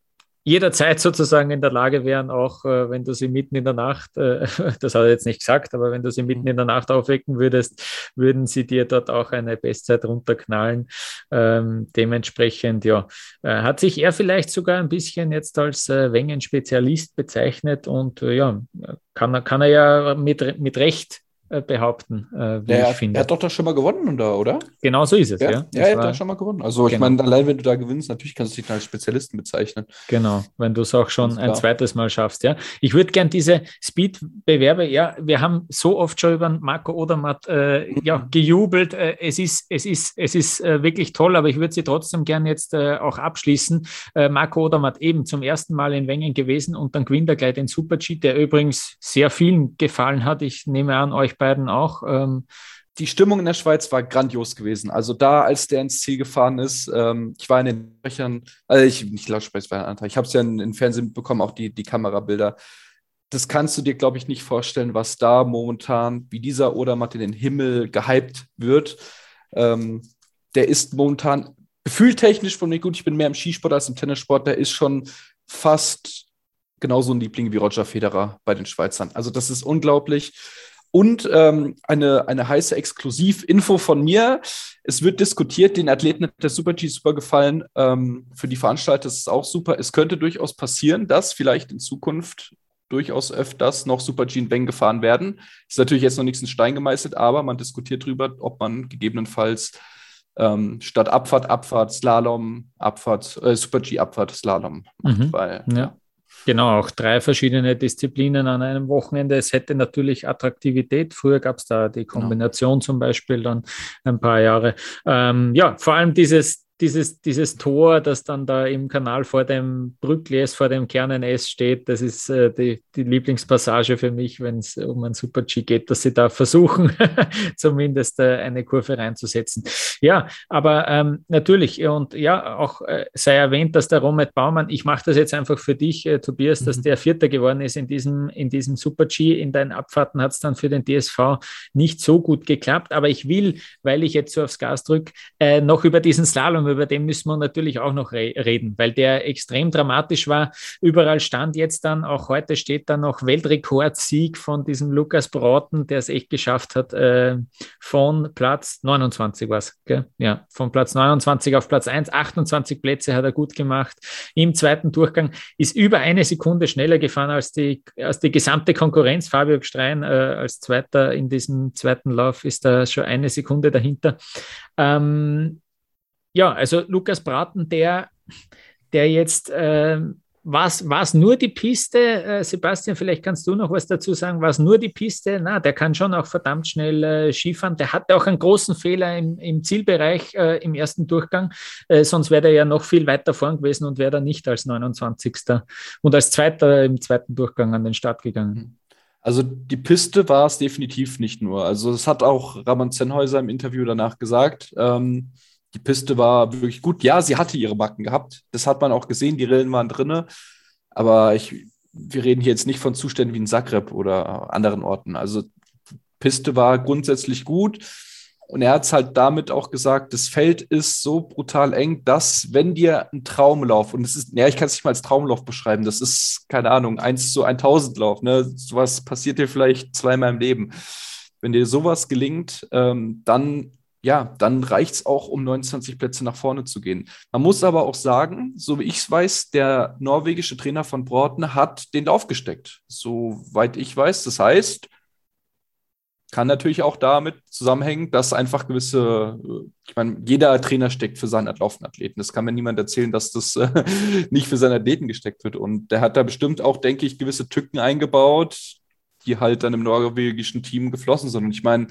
jederzeit sozusagen in der Lage wären, auch äh, wenn du sie mitten in der Nacht, äh, das hat er jetzt nicht gesagt, aber wenn du sie mitten in der Nacht aufwecken würdest, würden sie dir dort auch eine Bestzeit runterknallen. Ähm, dementsprechend, ja, äh, hat sich er vielleicht sogar ein bisschen jetzt als äh, Wengen-Spezialist bezeichnet und äh, ja, kann, kann er ja mit, mit Recht behaupten, äh, wie ja, ich finde. Er hat doch das schon mal gewonnen, oder? Genau so ist es, ja. Ja, ja er hat da schon mal gewonnen. Also, ich genau. meine, allein wenn du da gewinnst, natürlich kannst du dich als Spezialisten bezeichnen. Genau, wenn du es auch schon ein zweites Mal schaffst, ja. Ich würde gern diese Speed-Bewerbe, ja, wir haben so oft schon über Marco Odermatt äh, mhm. ja, gejubelt. Äh, es ist, es ist, es ist äh, wirklich toll, aber ich würde sie trotzdem gern jetzt äh, auch abschließen. Marco Odermatt eben zum ersten Mal in Wengen gewesen und dann gewinnt er gleich den Super-G, der übrigens sehr vielen gefallen hat. Ich nehme an, euch euch beiden auch. Ähm, die Stimmung in der Schweiz war grandios gewesen. Also da, als der ins Ziel gefahren ist, ähm, ich war in den Sprechern, also ich nicht Lautsprecher, war ein Anteil. Ich habe es ja in Fernsehen bekommen, auch die, die Kamerabilder. Das kannst du dir, glaube ich, nicht vorstellen, was da momentan, wie dieser Odermatt in den Himmel gehypt wird. Ähm, der ist momentan gefühltechnisch von mir gut. Ich bin mehr im Skisport als im Tennissport. Der ist schon fast genauso ein Liebling wie Roger Federer bei den Schweizern. Also das ist unglaublich. Und ähm, eine, eine heiße Exklusivinfo von mir. Es wird diskutiert, den Athleten hat der Super G super gefallen. Ähm, für die Veranstalter ist es auch super. Es könnte durchaus passieren, dass vielleicht in Zukunft durchaus öfters noch Super G in Bang gefahren werden. Ist natürlich jetzt noch nichts in Stein gemeißelt, aber man diskutiert darüber, ob man gegebenenfalls ähm, statt Abfahrt, Abfahrt, Slalom, Abfahrt, äh, Super G, Abfahrt, Slalom macht. Mhm. Weil, ja. ja. Genau, auch drei verschiedene Disziplinen an einem Wochenende. Es hätte natürlich Attraktivität. Früher gab es da die genau. Kombination genau. zum Beispiel dann ein paar Jahre. Ähm, ja, vor allem dieses dieses, dieses Tor, das dann da im Kanal vor dem Brückles, vor dem Kernen S steht, das ist äh, die, die Lieblingspassage für mich, wenn es um ein Super-G geht, dass sie da versuchen, zumindest äh, eine Kurve reinzusetzen. Ja, aber ähm, natürlich, und ja, auch äh, sei erwähnt, dass der Romet Baumann, ich mache das jetzt einfach für dich, äh, Tobias, mhm. dass der Vierter geworden ist in diesem, in diesem Super-G. In deinen Abfahrten hat es dann für den DSV nicht so gut geklappt, aber ich will, weil ich jetzt so aufs Gas drücke, äh, noch über diesen Slalom Slalom, über den müssen wir natürlich auch noch re reden, weil der extrem dramatisch war. Überall stand jetzt dann, auch heute steht da noch Weltrekordsieg von diesem Lukas Brauten, der es echt geschafft hat, äh, von Platz 29 war es, ja, von Platz 29 auf Platz 1, 28 Plätze hat er gut gemacht. Im zweiten Durchgang ist über eine Sekunde schneller gefahren als die, als die gesamte Konkurrenz. Fabio Gstrein äh, als Zweiter in diesem zweiten Lauf ist da schon eine Sekunde dahinter. Ähm, ja, also Lukas Braten, der, der jetzt, äh, war es nur die Piste? Äh, Sebastian, vielleicht kannst du noch was dazu sagen. War es nur die Piste? Na, der kann schon auch verdammt schnell äh, Skifahren. Der hatte auch einen großen Fehler im, im Zielbereich äh, im ersten Durchgang. Äh, sonst wäre er ja noch viel weiter vorn gewesen und wäre dann nicht als 29. und als Zweiter im zweiten Durchgang an den Start gegangen. Also die Piste war es definitiv nicht nur. Also das hat auch Raman Zenhäuser im Interview danach gesagt. Ähm, die Piste war wirklich gut. Ja, sie hatte ihre Backen gehabt. Das hat man auch gesehen. Die Rillen waren drinne. Aber ich, wir reden hier jetzt nicht von Zuständen wie in Zagreb oder anderen Orten. Also Piste war grundsätzlich gut. Und er hat es halt damit auch gesagt, das Feld ist so brutal eng, dass wenn dir ein Traumlauf, und es ist, ja, ich kann es nicht mal als Traumlauf beschreiben, das ist, keine Ahnung, 1 zu 1000 Lauf, ne? Sowas passiert dir vielleicht zweimal im Leben. Wenn dir sowas gelingt, ähm, dann ja, dann reicht es auch, um 29 Plätze nach vorne zu gehen. Man muss aber auch sagen, so wie ich es weiß, der norwegische Trainer von Broughton hat den Lauf gesteckt. Soweit ich weiß. Das heißt, kann natürlich auch damit zusammenhängen, dass einfach gewisse, äh, ich meine, jeder Trainer steckt für seinen laufenden Athleten. Das kann mir niemand erzählen, dass das äh, nicht für seine Athleten gesteckt wird. Und der hat da bestimmt auch, denke ich, gewisse Tücken eingebaut, die halt dann im norwegischen Team geflossen sind. Und ich meine,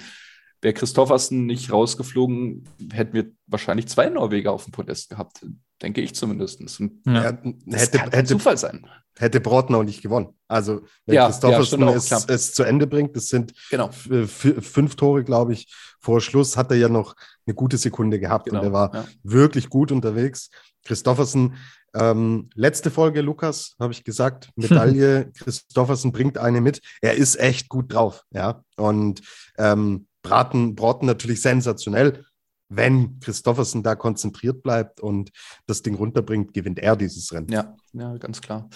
wäre Christoffersen nicht rausgeflogen, hätten wir wahrscheinlich zwei Norweger auf dem Podest gehabt, denke ich zumindest. Und Ja, das hätte, hätte, Zufall sein. hätte Broughton auch nicht gewonnen. Also, wenn Ja, Christoffersen ja, es, es zu Ende bringt, das sind Genau. f- fünf Tore, glaube ich, vor Schluss, hat er ja noch eine gute Sekunde gehabt Genau. und er war ja. wirklich gut unterwegs. Christoffersen, ähm, letzte Folge, Lukas, habe ich gesagt, Medaille, Christoffersen bringt eine mit. Er ist echt gut drauf, ja. Und ähm, Braten, Broughton natürlich sensationell. Wenn Christoffersen da konzentriert bleibt und das Ding runterbringt, gewinnt er dieses Rennen. ja, ja, ganz klar.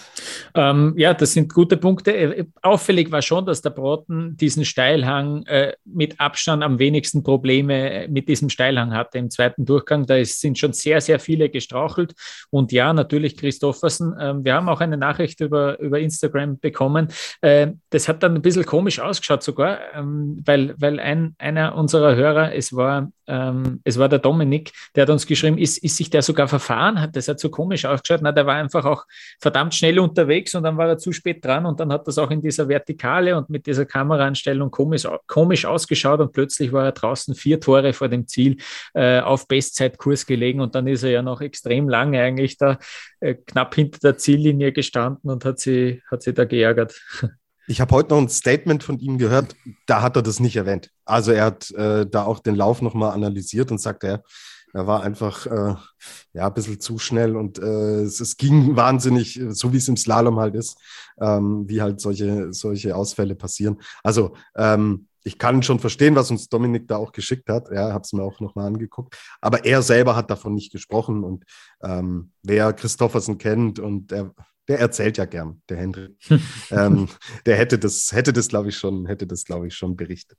Ähm, ja, das sind gute Punkte. Äh, Auffällig war schon, dass der Broten diesen Steilhang äh, mit Abstand am wenigsten Probleme äh, mit diesem Steilhang hatte im zweiten Durchgang. Da ist, sind schon sehr, sehr viele gestrauchelt. Und ja, natürlich Christoffersen. Ähm, wir haben auch eine Nachricht über, über Instagram bekommen. Äh, das hat dann ein bisschen komisch ausgeschaut sogar, ähm, weil, weil ein, einer unserer Hörer, es war, ähm, es war der Dominik, der hat uns geschrieben, ist, ist sich der sogar verfahren? Hat das hat so komisch ausgeschaut? Na, der war einfach auch verdammt schnell unterwegs und dann war er zu spät dran und dann hat das auch in dieser Vertikale und mit dieser Kameraeinstellung komisch, komisch ausgeschaut und plötzlich war er draußen vier Tore vor dem Ziel äh, auf Bestzeitkurs gelegen und dann ist er ja noch extrem lange eigentlich da äh, knapp hinter der Ziellinie gestanden und hat sie, hat sie da geärgert. Ich habe heute noch ein Statement von ihm gehört, da hat er das nicht erwähnt. Also er hat äh, da auch den Lauf nochmal analysiert und sagt, er, er war einfach äh, ja, ein bisschen zu schnell und äh, es, es ging wahnsinnig, äh, so wie es im Slalom halt ist, ähm, wie halt solche, solche Ausfälle passieren. Also ähm, ich kann schon verstehen, was uns Dominik da auch geschickt hat. Ja, habe es mir auch nochmal angeguckt. Aber er selber hat davon nicht gesprochen. Und ähm, wer Christoffersen kennt und er, der erzählt ja gern, der Hendrik. ähm, der hätte das, hätte das, glaube ich, schon, hätte das, glaube ich, schon berichtet.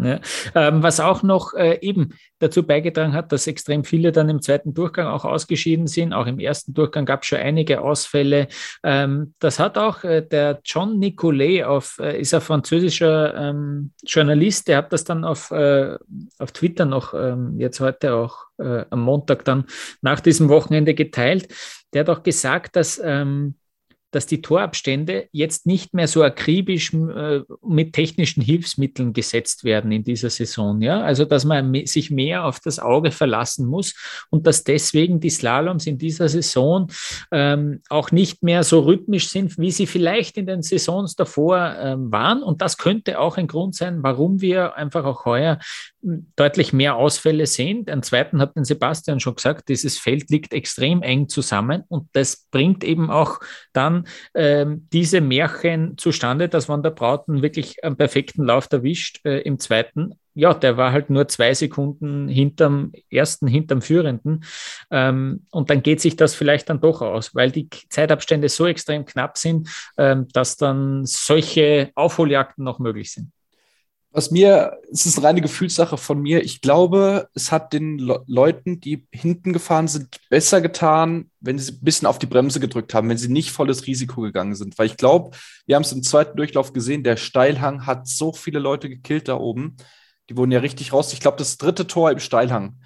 Ja. Ähm, was auch noch äh, eben dazu beigetragen hat, dass extrem viele dann im zweiten Durchgang auch ausgeschieden sind. Auch im ersten Durchgang gab es schon einige Ausfälle. Ähm, das hat auch äh, der John Nicolet auf, äh, ist ein französischer ähm, Journalist, der hat das dann auf, äh, auf Twitter noch ähm, jetzt heute auch äh, am Montag dann nach diesem Wochenende geteilt. Der hat auch gesagt, dass ähm, dass die Torabstände jetzt nicht mehr so akribisch äh, mit technischen Hilfsmitteln gesetzt werden in dieser Saison. Ja? Also, dass man sich mehr auf das Auge verlassen muss und dass deswegen die Slaloms in dieser Saison ähm, auch nicht mehr so rhythmisch sind, wie sie vielleicht in den Saisons davor ähm, waren. Und das könnte auch ein Grund sein, warum wir einfach auch heuer deutlich mehr Ausfälle sehen. Den zweiten hat den Sebastian schon gesagt, dieses Feld liegt extrem eng zusammen und das bringt eben auch dann ähm, diese Märchen zustande, dass Van der Brauten wirklich einen perfekten Lauf erwischt äh, im zweiten. Ja, der war halt nur zwei Sekunden hinterm ersten, hinterm Führenden. Ähm, und dann geht sich das vielleicht dann doch aus, weil die Zeitabstände so extrem knapp sind, ähm, dass dann solche Aufholjagden noch möglich sind. Was mir, es ist eine reine Gefühlssache von mir. Ich glaube, es hat den Le Leuten, die hinten gefahren sind, besser getan, wenn sie ein bisschen auf die Bremse gedrückt haben, wenn sie nicht volles Risiko gegangen sind. Weil ich glaube, wir haben es im zweiten Durchlauf gesehen, der Steilhang hat so viele Leute gekillt da oben. Die wurden ja richtig raus. Ich glaube, das dritte Tor im Steilhang.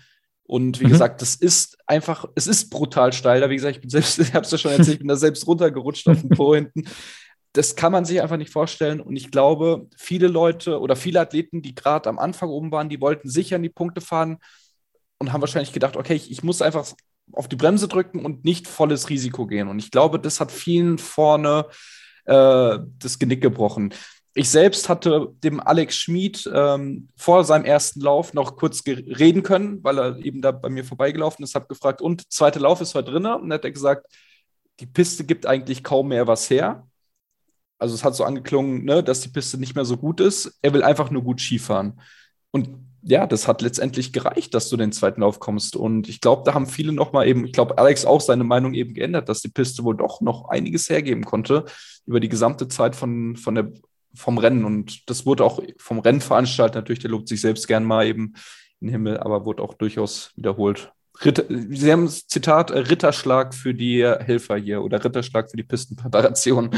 Und wie mhm. gesagt, das ist einfach, es ist brutal steil. Da, wie gesagt, ich bin selbst, ich habe es ja schon erzählt, ich bin da selbst runtergerutscht auf dem Po hinten das kann man sich einfach nicht vorstellen. Und ich glaube, viele Leute oder viele Athleten, die gerade am Anfang oben waren, die wollten sicher in die Punkte fahren und haben wahrscheinlich gedacht, okay, ich, ich muss einfach auf die Bremse drücken und nicht volles Risiko gehen. Und ich glaube, das hat vielen vorne äh, das Genick gebrochen. Ich selbst hatte dem Alex Schmid ähm, vor seinem ersten Lauf noch kurz reden können, weil er eben da bei mir vorbeigelaufen ist, habe gefragt, und zweiter Lauf ist heute drin? Und dann hat er gesagt, die Piste gibt eigentlich kaum mehr was her. Also es hat so angeklungen, ne, dass die Piste nicht mehr so gut ist. Er will einfach nur gut Skifahren. Und ja, das hat letztendlich gereicht, dass du den zweiten Lauf kommst. Und ich glaube, da haben viele noch mal eben, ich glaube, Alex auch seine Meinung eben geändert, dass die Piste wohl doch noch einiges hergeben konnte über die gesamte Zeit von, von der, vom Rennen. Und das wurde auch vom Rennveranstalter natürlich, der lobt sich selbst gern mal eben in den Himmel, aber wurde auch durchaus wiederholt. Ritter, Sie haben das Zitat Ritterschlag für die Helfer hier oder Ritterschlag für die Pistenpräparation.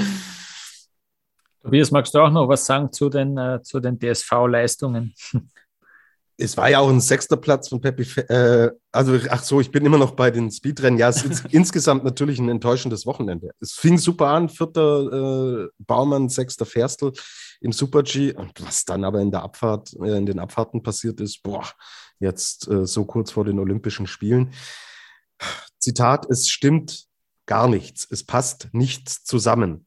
Tobias, magst du auch noch was sagen zu den, äh, zu den DSV-Leistungen? es war ja auch ein sechster Platz von Pepi. Äh, also, ach so, ich bin immer noch bei den Speedrennen. Ja, es ist insgesamt natürlich ein enttäuschendes Wochenende. Es fing super an, vierter äh, Baumann, sechster Ferstel im Super-G. Und was dann aber in der Abfahrt, äh, in den Abfahrten passiert ist, boah, jetzt äh, so kurz vor den Olympischen Spielen. Zitat, es stimmt gar nichts. Es passt nichts zusammen.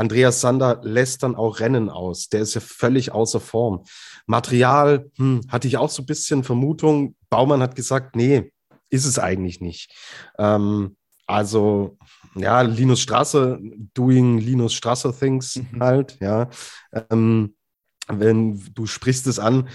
Andreas Sander lässt dann auch Rennen aus. Der ist ja völlig außer Form. Material hm, hatte ich auch so ein bisschen Vermutung. Baumann hat gesagt, nee, ist es eigentlich nicht. Ähm, also, ja, Linus Straße, doing Linus Strasser Things mhm. halt, ja. Ähm, wenn du sprichst es an,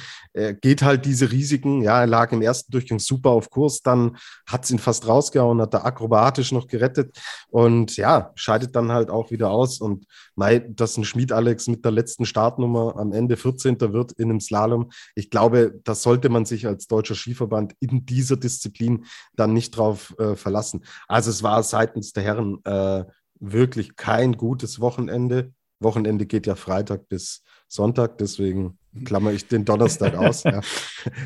geht halt diese Risiken. Ja, er lag im ersten Durchgang super auf Kurs, dann hat es ihn fast rausgehauen, hat er akrobatisch noch gerettet und ja, scheidet dann halt auch wieder aus. Und Mai, dass ein Schmied Alex mit der letzten Startnummer am Ende 14. wird in einem Slalom, ich glaube, das sollte man sich als deutscher Skiverband in dieser Disziplin dann nicht drauf äh, verlassen. Also es war seitens der Herren äh, wirklich kein gutes Wochenende. Wochenende geht ja Freitag bis Sonntag, deswegen klammer ich den Donnerstag aus. Ja.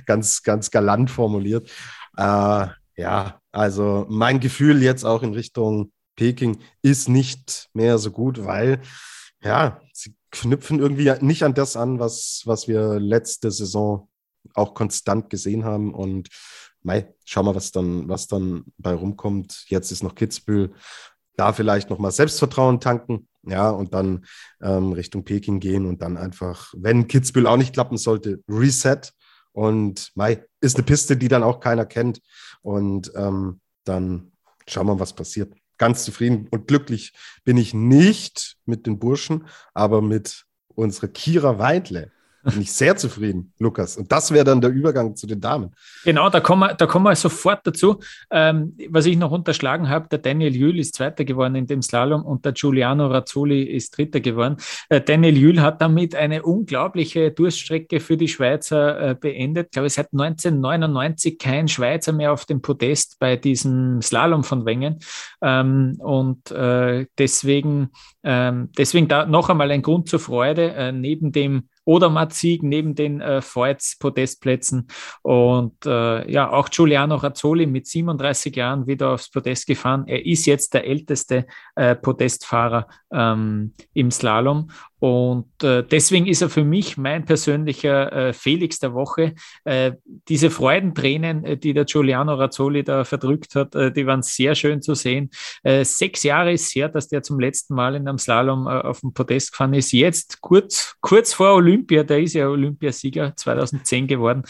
Ganz, ganz galant formuliert. Äh, ja, also mein Gefühl jetzt auch in Richtung Peking ist nicht mehr so gut, weil ja, sie knüpfen irgendwie nicht an das an, was, was wir letzte Saison auch konstant gesehen haben. Und mei, schau mal, was dann, was dann bei rumkommt. Jetzt ist noch Kitzbühel. Da vielleicht nochmal Selbstvertrauen tanken. Ja, und dann ähm, Richtung Peking gehen und dann einfach, wenn Kitzbühel auch nicht klappen sollte, Reset. Und Mai ist eine Piste, die dann auch keiner kennt. Und ähm, dann schauen wir, was passiert. Ganz zufrieden und glücklich bin ich nicht mit den Burschen, aber mit unserer Kira Weidle. Bin ich sehr zufrieden, Lukas. Und das wäre dann der Übergang zu den Damen. Genau, da kommen wir, da kommen wir sofort dazu. Ähm, was ich noch unterschlagen habe, der Daniel Jühl ist Zweiter geworden in dem Slalom und der Giuliano Razzoli ist Dritter geworden. Äh, Daniel Jühl hat damit eine unglaubliche Durststrecke für die Schweizer äh, beendet. Ich glaube, seit 1999 kein Schweizer mehr auf dem Podest bei diesem Slalom von Wengen. Ähm, und äh, deswegen, ähm, deswegen da noch einmal ein Grund zur Freude, äh, neben dem Odermatt-Sieg neben den äh, Voits-Podestplätzen. Und äh, ja, auch Giuliano Razzoli mit 37 Jahren wieder aufs Podest gefahren. Er ist jetzt der älteste äh, Podestfahrer ähm, im Slalom. Und äh, deswegen ist er für mich mein persönlicher äh, Felix der Woche. Äh, diese Freudentränen, äh, die der Giuliano Razzoli da verdrückt hat, äh, die waren sehr schön zu sehen. Äh, sechs Jahre ist her, dass der zum letzten Mal in einem Slalom auf dem Podest gefahren ist. Jetzt kurz, kurz vor Olympia, der ist ja Olympiasieger 2010 geworden.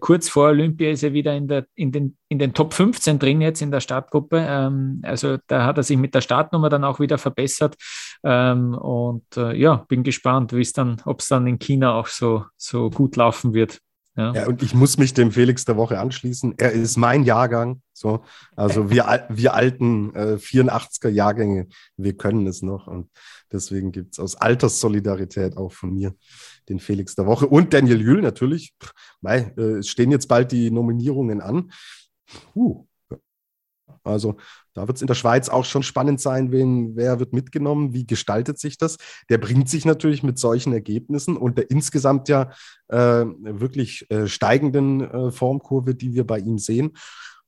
kurz vor Olympia ist er wieder in, der, in den in den Top 15 drin jetzt in der Startgruppe. Ähm, also da hat er sich mit der Startnummer dann auch wieder verbessert. Ähm, und äh, ja, bin gespannt, wie es dann, ob es dann in China auch so, so gut laufen wird. Ja. ja. und ich muss mich dem Felix der Woche anschließen. Er ist mein Jahrgang. So, also wir, wir alten äh, 84er Jahrgänge, wir können es noch. Und deswegen gibt es aus Alterssolidarität auch von mir den Felix der Woche und Daniel Jühl natürlich. Mei, äh, es stehen jetzt bald die Nominierungen an. Uh. Also da wird es in der Schweiz auch schon spannend sein, wen, wer wird mitgenommen, wie gestaltet sich das. Der bringt sich natürlich mit solchen Ergebnissen und der insgesamt ja äh, wirklich äh, steigenden äh, Formkurve, die wir bei ihm sehen,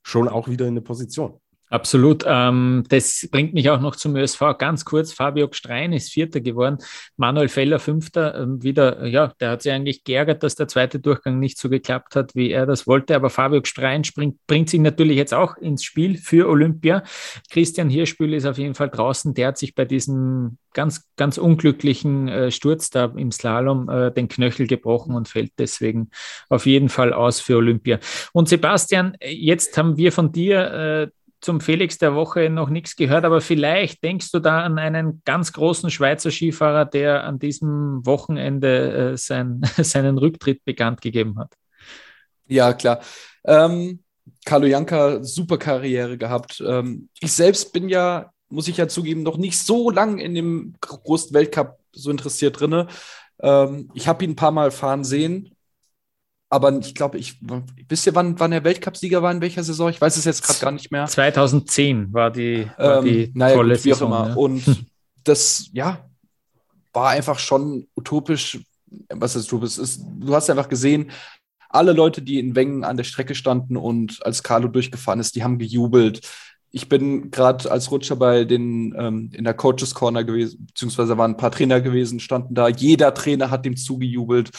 schon auch wieder in eine Position. Absolut. Ähm, das bringt mich auch noch zum ÖSV. Ganz kurz, Fabio Gstrein ist Vierter geworden, Manuel Feller Fünfter. Ähm, wieder, ja, der hat sich eigentlich geärgert, dass der zweite Durchgang nicht so geklappt hat, wie er das wollte. Aber Fabio Gstrein springt, bringt sich natürlich jetzt auch ins Spiel für Olympia. Christian Hirschbühl ist auf jeden Fall draußen. Der hat sich bei diesem ganz, ganz unglücklichen äh, Sturz da im Slalom äh, den Knöchel gebrochen und fällt deswegen auf jeden Fall aus für Olympia. Und Sebastian, jetzt haben wir von dir äh, zum Felix der Woche noch nichts gehört, aber vielleicht denkst du da an einen ganz großen Schweizer Skifahrer, der an diesem Wochenende äh, sein, seinen Rücktritt bekannt gegeben hat. Ja, klar. Ähm, Carlo Janka, super Karriere gehabt. Ähm, ich selbst bin ja, muss ich ja zugeben, noch nicht so lang in dem großen Weltcup so interessiert drin. Ähm, ich habe ihn ein paar Mal fahren sehen aber ich glaube, ich wisst ihr, wann, wann er Weltcupsieger war in welcher Saison? Ich weiß es jetzt gerade gar nicht mehr. 2010 war die, war ähm, die naja, tolle gut, wie Saison, auch immer. Ja. Und das, ja, war einfach schon utopisch. Was ist utopisch? Ist, du hast einfach gesehen, alle Leute, die in Wengen an der Strecke standen und als Carlo durchgefahren ist, die haben gejubelt. Ich bin gerade als Rutscher bei den ähm, in der Coaches Corner gewesen, beziehungsweise waren ein paar Trainer gewesen, standen da. Jeder Trainer hat dem zugejubelt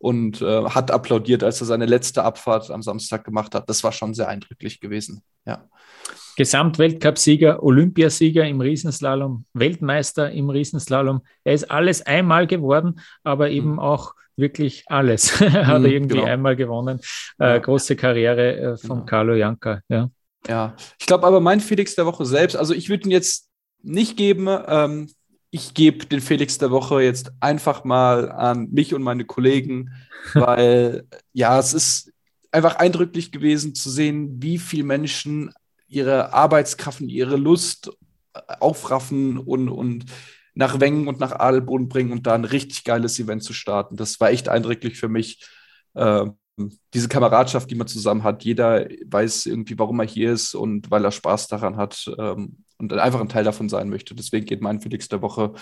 und äh, hat applaudiert, als er seine letzte Abfahrt am Samstag gemacht hat. Das war schon sehr eindrücklich gewesen. Ja. Gesamtweltcupsieger, Olympiasieger im Riesenslalom, Weltmeister im Riesenslalom. Er ist alles einmal geworden, aber eben mhm. auch wirklich alles hat er mhm, irgendwie genau. einmal gewonnen. Äh, große Karriere äh, von genau. Carlo Janka. Ja. ja, ich glaube aber mein Felix der Woche selbst, also ich würde ihn jetzt nicht geben. Ähm, ich gebe den Felix der Woche jetzt einfach mal an mich und meine Kollegen, weil ja, es ist einfach eindrücklich gewesen zu sehen, wie viele Menschen ihre Arbeitskraft und ihre Lust aufraffen und, und nach Wengen und nach Adelboden bringen und da ein richtig geiles Event zu starten. Das war echt eindrücklich für mich. Ähm, diese Kameradschaft, die man zusammen hat, jeder weiß irgendwie, warum er hier ist und weil er Spaß daran hat ähm, und einfach ein Teil davon sein möchte. Deswegen geht mein Felix der Woche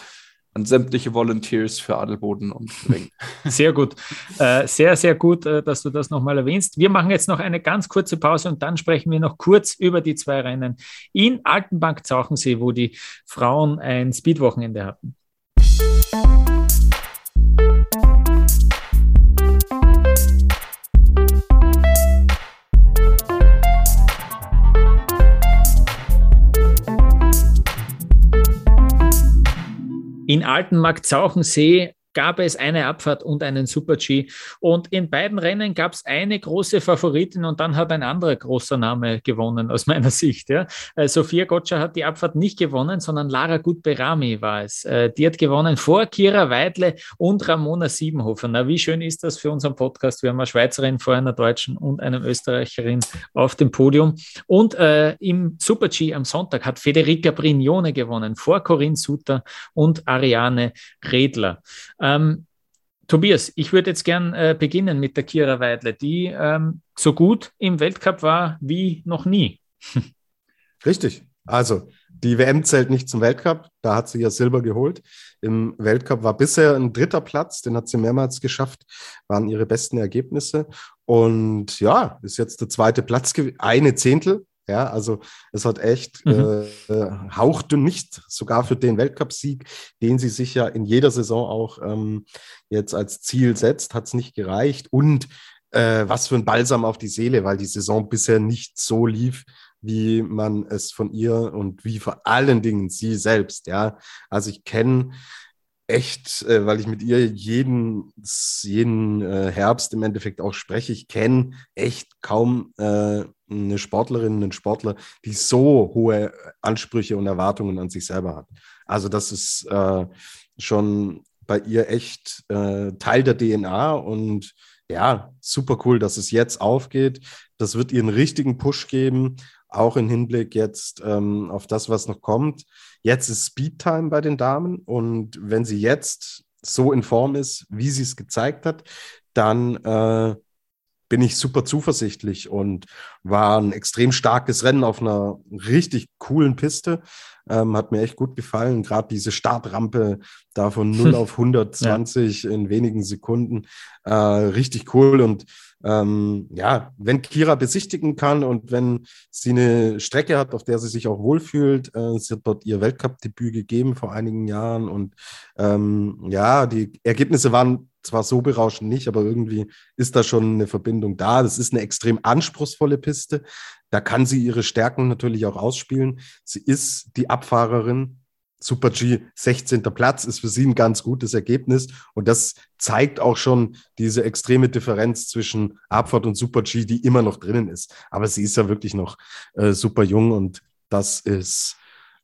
an sämtliche Volunteers für Adelboden und Ring. Sehr gut. Äh, sehr, sehr gut, äh, dass du das nochmal erwähnst. Wir machen jetzt noch eine ganz kurze Pause und dann sprechen wir noch kurz über die zwei Rennen in Altenbank-Zauchensee, wo die Frauen ein Speedwochenende hatten. In Altenmarkt-Zauchensee gab es eine Abfahrt und einen Super-G. Und in beiden Rennen gab es eine große Favoritin und dann hat ein anderer großer Name gewonnen, aus meiner Sicht. Ja. Äh, Sophia Gotcha hat die Abfahrt nicht gewonnen, sondern Lara Gutberami war es. Äh, die hat gewonnen vor Kira Weidle und Ramona Siebenhofer. Na, wie schön ist das für unseren Podcast? Wir haben eine Schweizerin vor einer Deutschen und einer Österreicherin auf dem Podium. Und äh, im Super-G am Sonntag hat Federica Brignone gewonnen, vor Corinne Suter und Ariane Redler. Ähm, Tobias, ich würde jetzt gern äh, beginnen mit der Kira Weidle, die ähm, so gut im Weltcup war wie noch nie. Richtig. Also, die WM zählt nicht zum Weltcup. Da hat sie ja Silber geholt. Im Weltcup war bisher ein dritter Platz, den hat sie mehrmals geschafft, waren ihre besten Ergebnisse. Und ja, ist jetzt der zweite Platz, eine Zehntel ja, also es hat echt mhm. äh, hauchdünn nicht, sogar für den Weltcupsieg, den sie sich ja in jeder Saison auch ähm, jetzt als Ziel setzt, hat es nicht gereicht. Und äh, was für ein Balsam auf die Seele, weil die Saison bisher nicht so lief, wie man es von ihr und wie vor allen Dingen sie selbst, ja. Also ich kenne echt, äh, weil ich mit ihr jeden, jeden äh, Herbst im Endeffekt auch spreche, ich kenne echt kaum äh, eine Sportlerin, einen Sportler, die so hohe Ansprüche und Erwartungen an sich selber hat. Also das ist äh, schon bei ihr echt äh, Teil der DNA und ja, super cool, dass es jetzt aufgeht. Das wird ihr einen richtigen Push geben, auch im Hinblick jetzt ähm, auf das, was noch kommt. Jetzt ist Speedtime bei den Damen und wenn sie jetzt so in Form ist, wie sie es gezeigt hat, dann äh, bin ich super zuversichtlich und war ein extrem starkes Rennen auf einer richtig coolen Piste. Ähm, hat mir echt gut gefallen. Gerade diese Startrampe da von 0 auf 120 ja. in wenigen Sekunden. Äh, richtig cool. Und ähm, ja, wenn Kira besichtigen kann und wenn sie eine Strecke hat, auf der sie sich auch wohlfühlt, äh, sie hat dort ihr Weltcup-Debüt gegeben vor einigen Jahren und ähm, ja, die Ergebnisse waren zwar so berauschend nicht, aber irgendwie ist da schon eine Verbindung da. Das ist eine extrem anspruchsvolle Piste. Da kann sie ihre Stärken natürlich auch ausspielen. Sie ist die Abfahrerin. Super G, 16. Platz ist für sie ein ganz gutes Ergebnis. Und das zeigt auch schon diese extreme Differenz zwischen Abfahrt und Super G, die immer noch drinnen ist. Aber sie ist ja wirklich noch äh, super jung und das ist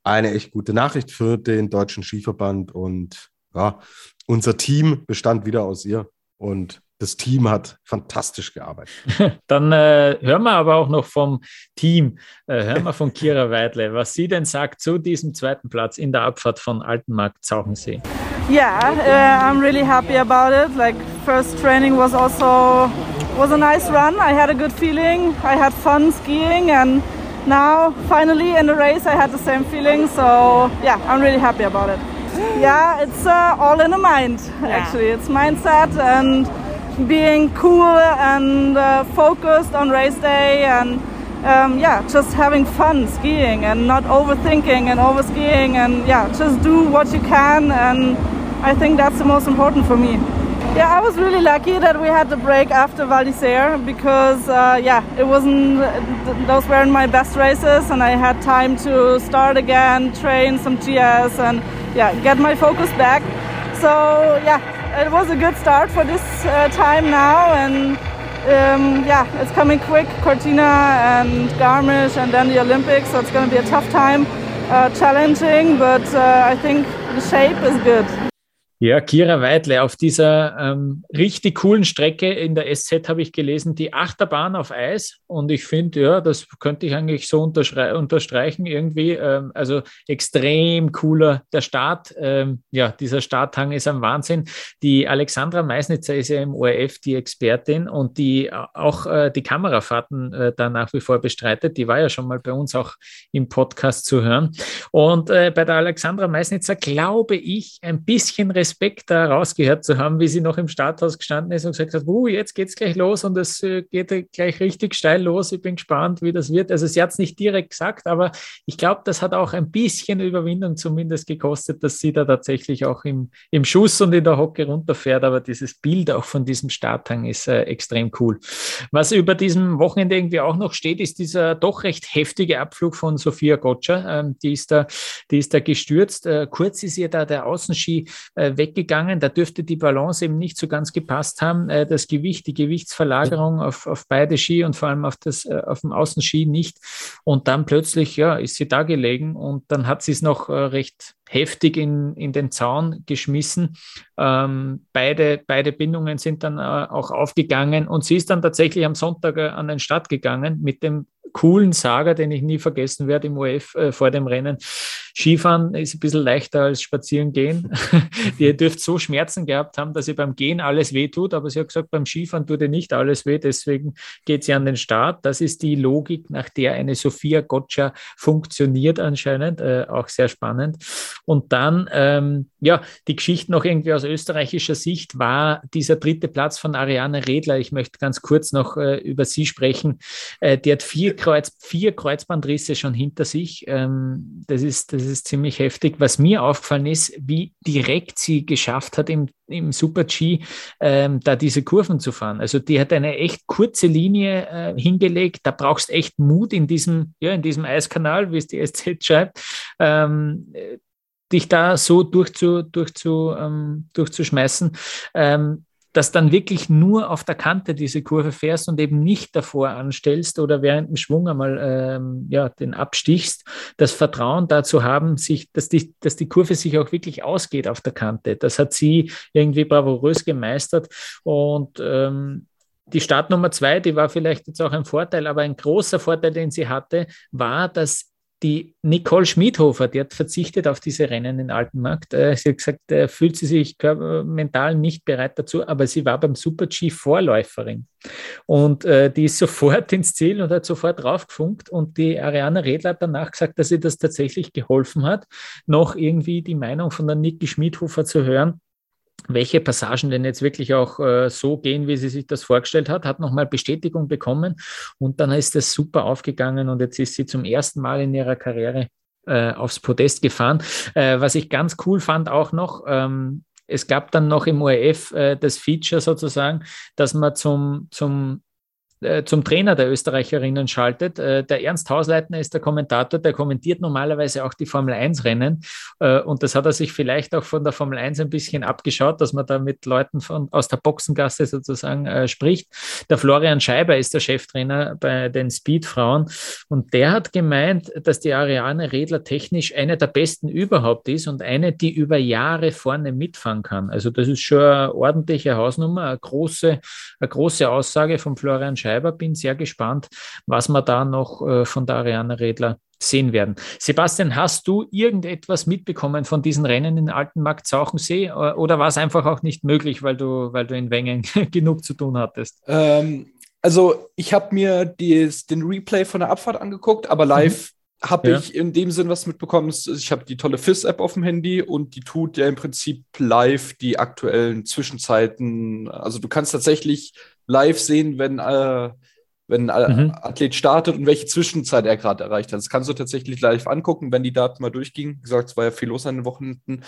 eine echt gute Nachricht für den deutschen Skiverband. Und ja, unser Team bestand wieder aus ihr und das Team hat fantastisch gearbeitet. Dann äh, hören wir aber auch noch vom Team, äh, hören wir von Kira Weidle, was sie denn sagt zu diesem zweiten Platz in der Abfahrt von Altenmarkt Zauchensee. Yeah, uh, I'm really happy about it. Like first training was also was a nice run. I had a good feeling. I had fun skiing and now finally in the race I had the same feeling. So yeah, I'm really happy about it. Yeah, it's uh, all in the mind. Actually, it's mindset and being cool and uh, focused on race day and um, yeah, just having fun skiing and not overthinking and over skiing and yeah, just do what you can and I think that's the most important for me. Yeah, I was really lucky that we had the break after Val d'Isère because uh, yeah, it wasn't those weren't my best races and I had time to start again, train some GS and yeah, get my focus back. So yeah, it was a good start for this uh, time now and um, yeah, it's coming quick, Cortina and Garmisch and then the Olympics, so it's going to be a tough time, uh, challenging, but uh, I think the shape is good. Ja, Kira Weidle auf dieser ähm, richtig coolen Strecke in der SZ habe ich gelesen, die Achterbahn auf Eis. Und ich finde, ja, das könnte ich eigentlich so unterstreichen irgendwie. Ähm, also extrem cooler der Start. Ähm, ja, dieser Starthang ist ein Wahnsinn. Die Alexandra Meisnitzer ist ja im ORF die Expertin und die auch äh, die Kamerafahrten äh, da nach wie vor bestreitet. Die war ja schon mal bei uns auch im Podcast zu hören. Und äh, bei der Alexandra Meisnitzer glaube ich ein bisschen Respekt da rausgehört zu haben, wie sie noch im Starthaus gestanden ist und gesagt hat, uh, jetzt es gleich los und es äh, geht gleich richtig steil los. Ich bin gespannt, wie das wird. Also sie hat es nicht direkt gesagt, aber ich glaube, das hat auch ein bisschen Überwindung zumindest gekostet, dass sie da tatsächlich auch im, im Schuss und in der Hocke runterfährt. Aber dieses Bild auch von diesem Starthang ist äh, extrem cool. Was über diesem Wochenende irgendwie auch noch steht, ist dieser doch recht heftige Abflug von Sophia Gotcha. Ähm, die, ist da, die ist da gestürzt. Äh, kurz ist ihr da der Außenski äh, weggegangen. Da dürfte die Balance eben nicht so ganz gepasst haben. Äh, das Gewicht, die Gewichtsverlagerung auf, auf beide Ski und vor allem auf, das, äh, auf dem Außenski nicht. Und dann plötzlich ja, ist sie da gelegen und dann hat sie es noch äh, recht heftig in, in den Zaun geschmissen. Ähm, beide, beide Bindungen sind dann auch aufgegangen und sie ist dann tatsächlich am Sonntag an den Start gegangen mit dem coolen Saga, den ich nie vergessen werde im OF äh, vor dem Rennen. Skifahren ist ein bisschen leichter als spazieren gehen. ihr dürft so Schmerzen gehabt haben, dass ihr beim Gehen alles weh tut, aber sie hat gesagt, beim Skifahren tut ihr nicht alles weh, deswegen geht sie an den Start. Das ist die Logik, nach der eine Sophia Gotcha funktioniert anscheinend, äh, auch sehr spannend. Und dann, ähm, ja, die Geschichte noch irgendwie aus österreichischer Sicht war dieser dritte Platz von Ariane Redler. Ich möchte ganz kurz noch äh, über sie sprechen. Äh, die hat vier, Kreuz, vier Kreuzbandrisse schon hinter sich. Ähm, das ist, das ist ziemlich heftig. Was mir aufgefallen ist, wie direkt sie geschafft hat, im, im Super-G ähm, da diese Kurven zu fahren. Also die hat eine echt kurze Linie äh, hingelegt. Da brauchst echt Mut in diesem, ja, in diesem Eiskanal, wie es die SZ schreibt. Ähm, dich da so durchzu, durchzu, ähm, durchzuschmeißen. Ähm, dass dann wirklich nur auf der Kante diese Kurve fährst und eben nicht davor anstellst oder während dem Schwung einmal ähm, ja, den abstichst, das Vertrauen dazu haben, sich, dass, die, dass die Kurve sich auch wirklich ausgeht auf der Kante. Das hat sie irgendwie bravourös gemeistert und ähm, die Startnummer zwei, die war vielleicht jetzt auch ein Vorteil, aber ein großer Vorteil, den sie hatte, war, dass die Nicole Schmidhofer, die hat verzichtet auf diese Rennen in Altenmarkt. Äh, sie hat gesagt, äh, fühlt sie sich mental nicht bereit dazu, aber sie war beim Super-G Vorläuferin. Und äh, die ist sofort ins Ziel und hat sofort draufgefunkt. Und die Ariane Redler hat danach gesagt, dass ihr das tatsächlich geholfen hat, noch irgendwie die Meinung von der Niki Schmidhofer zu hören welche Passagen denn jetzt wirklich auch äh, so gehen, wie sie sich das vorgestellt hat, hat nochmal Bestätigung bekommen und dann ist das super aufgegangen und jetzt ist sie zum ersten Mal in ihrer Karriere äh, aufs Podest gefahren. Äh, was ich ganz cool fand auch noch, ähm, es gab dann noch im ORF äh, das Feature sozusagen, dass man zum, zum zum Trainer der Österreicherinnen schaltet. Äh, der Ernst Hausleitner ist der Kommentator, der kommentiert normalerweise auch die Formel 1 Rennen. Äh, und das hat er sich vielleicht auch von der Formel 1 ein bisschen abgeschaut, dass man da mit Leuten von, aus der Boxengasse sozusagen äh, spricht. Der Florian Scheiber ist der Cheftrainer bei den Speedfrauen und der hat gemeint, dass die Ariane Redler technisch eine der besten überhaupt ist und eine, die über Jahre vorne mitfahren kann. Also das ist schon eine ordentliche Hausnummer, eine große, eine große Aussage von Florian Scheiber. Schreiber. Bin sehr gespannt, was wir da noch äh, von der Ariane Redler sehen werden. Sebastian, hast du irgendetwas mitbekommen von diesen Rennen in Altenmarkt-Sauchensee äh, oder war es einfach auch nicht möglich, weil du, weil du in Wengen genug zu tun hattest? Ähm, also ich habe mir dies, den Replay von der Abfahrt angeguckt, aber live mhm habe Ja. ich in dem Sinn was mitbekommen. Ich habe die tolle FIS-App auf dem Handy und die tut ja im Prinzip live die aktuellen Zwischenzeiten. Also du kannst tatsächlich live sehen, wenn, äh, wenn ein Mhm. Athlet startet und welche Zwischenzeit er gerade erreicht hat. Das kannst du tatsächlich live angucken, wenn die Daten mal durchgingen. Wie gesagt, es war ja viel los an den Wochenenden.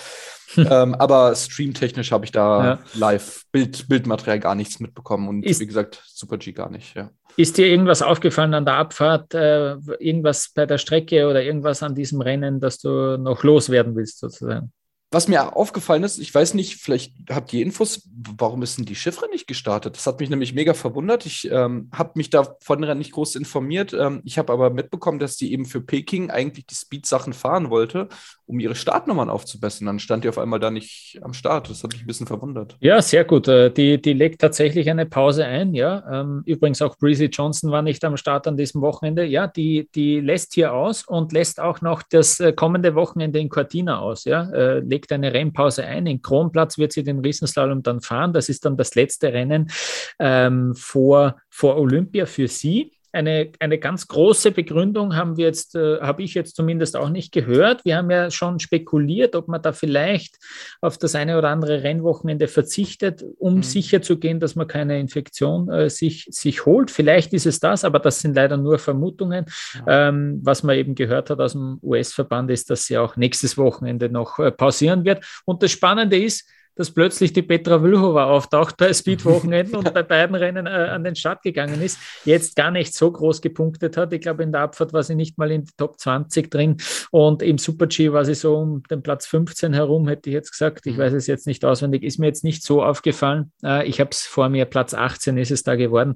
ähm, aber streamtechnisch habe ich da Ja. live Bild, Bildmaterial gar nichts mitbekommen und Ist- wie gesagt, Super G gar nicht. Ja. Ist dir irgendwas aufgefallen an der Abfahrt, äh, irgendwas bei der Strecke oder irgendwas an diesem Rennen, dass du noch loswerden willst, sozusagen? Was mir aufgefallen ist, ich weiß nicht, vielleicht habt ihr Infos, warum ist denn die Chiffre nicht gestartet? Das hat mich nämlich mega verwundert. Ich ähm, habe mich da von Rennen nicht groß informiert. Ähm, ich habe aber mitbekommen, dass die eben für Peking eigentlich die Speed-Sachen fahren wollte, um ihre Startnummern aufzubessern. Dann stand die auf einmal da nicht am Start. Das hat mich ein bisschen verwundert. Ja, sehr gut. Äh, Die, die legt tatsächlich eine Pause ein, ja. Ähm, Übrigens auch Breezy Johnson war nicht am Start an diesem Wochenende. Ja, die, die lässt hier aus und lässt auch noch das äh, kommende Wochenende in Cortina aus, ja. Äh, Legt eine Rennpause ein. In Kronplatz wird sie den Riesenslalom dann fahren. Das ist dann das letzte Rennen ähm, vor, vor Olympia für sie. Eine, eine ganz große Begründung haben wir jetzt, äh, habe ich jetzt zumindest auch nicht gehört. Wir haben ja schon spekuliert, ob man da vielleicht auf das eine oder andere Rennwochenende verzichtet, um Mhm. sicherzugehen, dass man keine Infektion äh, sich, sich holt. Vielleicht ist es das, aber das sind leider nur Vermutungen. Ähm, was man eben gehört hat aus dem US-Verband ist, dass sie auch nächstes Wochenende noch äh, pausieren wird. Und das Spannende ist, dass plötzlich die Petra Vlhova auftaucht bei Speed-Wochenenden und bei beiden Rennen äh, an den Start gegangen ist, jetzt gar nicht so groß gepunktet hat. Ich glaube, in der Abfahrt war sie nicht mal in die Top 20 drin und im Super-G war sie so um den Platz 15 herum, hätte ich jetzt gesagt. Ich weiß es jetzt nicht auswendig, ist mir jetzt nicht so aufgefallen. Äh, ich habe es vor mir, Platz 18 ist es da geworden.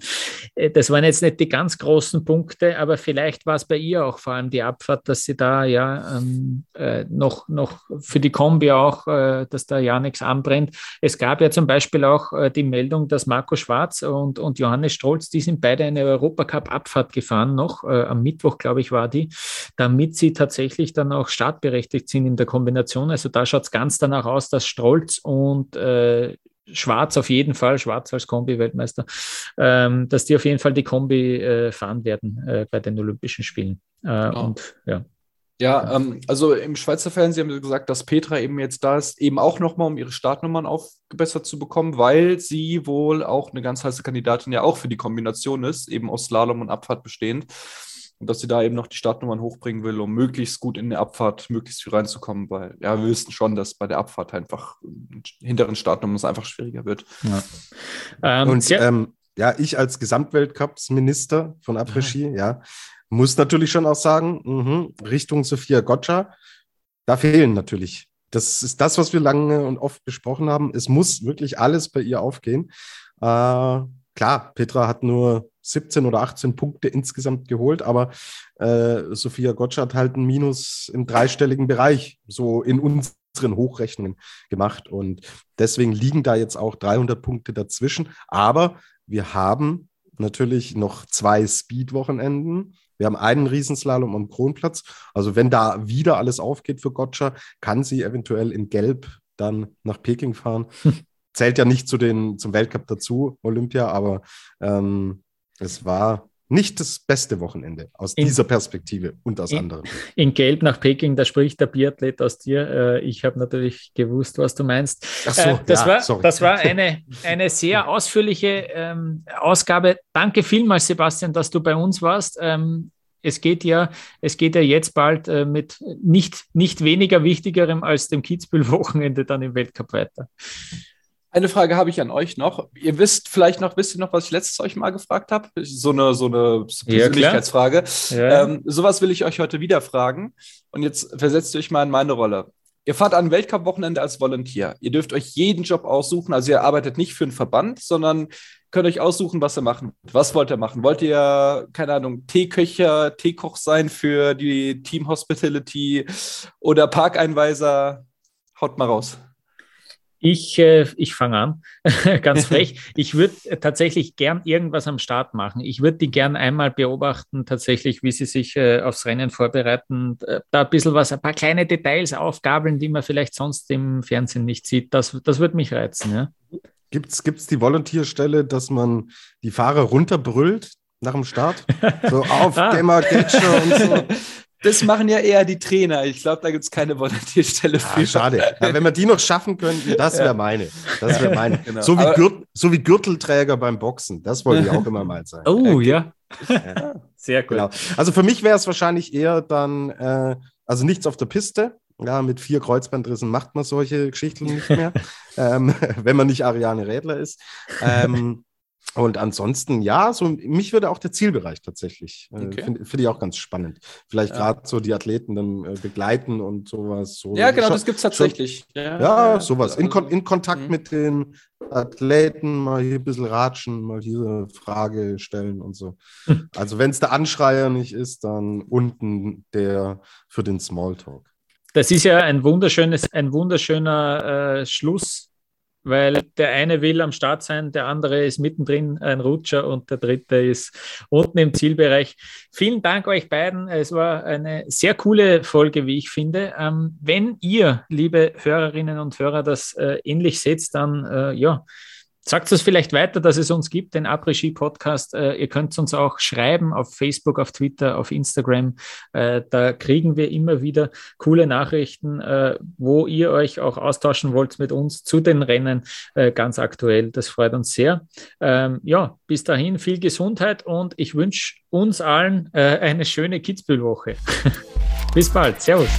Äh, das waren jetzt nicht die ganz großen Punkte, aber vielleicht war es bei ihr auch vor allem die Abfahrt, dass sie da ja ähm, äh, noch, noch für die Kombi auch, äh, dass da ja nichts anbrennt. Es gab ja zum Beispiel auch äh, die Meldung, dass Marco Schwarz und, und Johannes Strolz, die sind beide eine Europacup-Abfahrt gefahren noch. Äh, am Mittwoch, glaube ich, war die, damit sie tatsächlich dann auch startberechtigt sind in der Kombination. Also da schaut es ganz danach aus, dass Strolz und äh, Schwarz auf jeden Fall, Schwarz als Kombi-Weltmeister, ähm, dass die auf jeden Fall die Kombi äh, fahren werden äh, bei den Olympischen Spielen. Äh, Oh. Und ja. Ja, ähm, also im Schweizer Fernsehen haben sie gesagt, dass Petra eben jetzt da ist, eben auch nochmal, um ihre Startnummern aufgebessert zu bekommen, weil sie wohl auch eine ganz heiße Kandidatin ja auch für die Kombination ist, eben aus Slalom und Abfahrt bestehend. Und dass sie da eben noch die Startnummern hochbringen will, um möglichst gut in der Abfahrt möglichst viel reinzukommen, weil ja, wir wissen schon, dass bei der Abfahrt einfach hinteren Startnummern es einfach schwieriger wird. Ähm, Und sehr, ähm, ja, ich als Gesamtweltcups-Minister von Après-Ski, ja, muss natürlich schon auch sagen, mhm, Richtung Sophia Gotcha, da fehlen natürlich. Das ist das, was wir lange und oft besprochen haben. Es muss wirklich alles bei ihr aufgehen. Äh, klar, Petra hat nur 17 oder 18 Punkte insgesamt geholt, aber äh, Sophia Gotcha hat halt ein Minus im dreistelligen Bereich, so in unseren Hochrechnungen gemacht. Und deswegen liegen da jetzt auch 300 Punkte dazwischen. Aber wir haben natürlich noch zwei Speed-Wochenenden. Wir haben einen Riesenslalom am Kronplatz. Also wenn da wieder alles aufgeht für Gotcha, kann sie eventuell in Gelb dann nach Peking fahren. Zählt ja nicht zu den, zum Weltcup dazu, Olympia, aber ähm, es war nicht das beste Wochenende aus In- dieser Perspektive und aus in- anderen. in Gelb nach Peking, da spricht der Biathlet aus dir. Äh, ich habe natürlich gewusst, was du meinst. Ach so, Äh, das, ja, war, sorry. das war eine, eine sehr ausführliche ähm, Ausgabe. Danke vielmals, Sebastian, dass du bei uns warst. Ähm, es geht ja, es geht ja jetzt bald äh, mit nicht, nicht weniger Wichtigerem als dem Kitzbühel-Wochenende dann im Weltcup weiter. Eine Frage habe ich an euch noch. Ihr wisst vielleicht noch, wisst ihr noch, was ich letztes euch mal gefragt habe? So eine, so eine Ja. Persönlichkeitsfrage. Ja. Ähm, sowas will ich euch heute wieder fragen. Und jetzt versetzt ihr euch mal in meine Rolle. Ihr fahrt an Weltcup-Wochenende als Volunteer. Ihr dürft euch jeden Job aussuchen. Also ihr arbeitet nicht für einen Verband, sondern könnt euch aussuchen, was ihr machen wollt. Was wollt ihr machen? Wollt ihr, keine Ahnung, Teeköcher, Teekoch sein für die Team Hospitality oder Parkeinweiser? Haut mal raus. Ich, äh, ich fange an, ganz frech. Ich würde tatsächlich gern irgendwas am Start machen. Ich würde die gern einmal beobachten, tatsächlich, wie sie sich äh, aufs Rennen vorbereiten. Äh, Da ein bisschen was, ein paar kleine Details aufgabeln, die man vielleicht sonst im Fernsehen nicht sieht. Das, das würde mich reizen, ja. Gibt es die Volontierstelle, dass man die Fahrer runterbrüllt nach dem Start? So auf, Ah. Gamer, Gatscher und so. Das machen ja eher die Trainer. Ich glaube, da gibt es keine Volontierstelle für. Ah, schade. Ja, wenn wir die noch schaffen könnten, das wäre meine. Das wäre meine. Genau. So, wie Gürt, so, wie Gürtelträger beim Boxen. Das wollte ich auch immer mal sein. Oh, ja. ja. Sehr gut. Genau. Also für mich wäre es wahrscheinlich eher dann, äh, also nichts auf der Piste. Ja, mit vier Kreuzbandrissen macht man solche Geschichten nicht mehr, ähm, wenn man nicht Ariane Rädler ist. Ähm, und ansonsten, ja, so mich würde auch der Zielbereich tatsächlich, äh, okay. finde find ich auch ganz spannend. Vielleicht ja. gerade so die Athleten dann äh, begleiten und sowas. So ja, genau, das gibt es tatsächlich. Schon, ja, ja, sowas. In, Kon in Kontakt mhm. mit den Athleten, mal hier ein bisschen ratschen, mal hier eine Frage stellen und so. also wenn es der Anschreier nicht ist, dann unten der für den Smalltalk. Das ist ja ein wunderschönes, ein wunderschöner äh, Schluss weil der eine will am Start sein, der andere ist mittendrin ein Rutscher und der dritte ist unten im Zielbereich. Vielen Dank euch beiden. Es war eine sehr coole Folge, wie ich finde. Ähm, wenn ihr, liebe Hörerinnen und Hörer, das äh, ähnlich seht, dann äh, ja, Sagt es vielleicht weiter, dass es uns gibt, den Après-Ski-Podcast. Äh, ihr könnt uns auch schreiben auf Facebook, auf Twitter, auf Instagram. Äh, da kriegen wir immer wieder coole Nachrichten, äh, wo ihr euch auch austauschen wollt mit uns zu den Rennen ganz aktuell. Das freut uns sehr. Ähm, ja, bis dahin viel Gesundheit und ich wünsche uns allen eine schöne Kitzbühel-Woche. bis bald. Servus.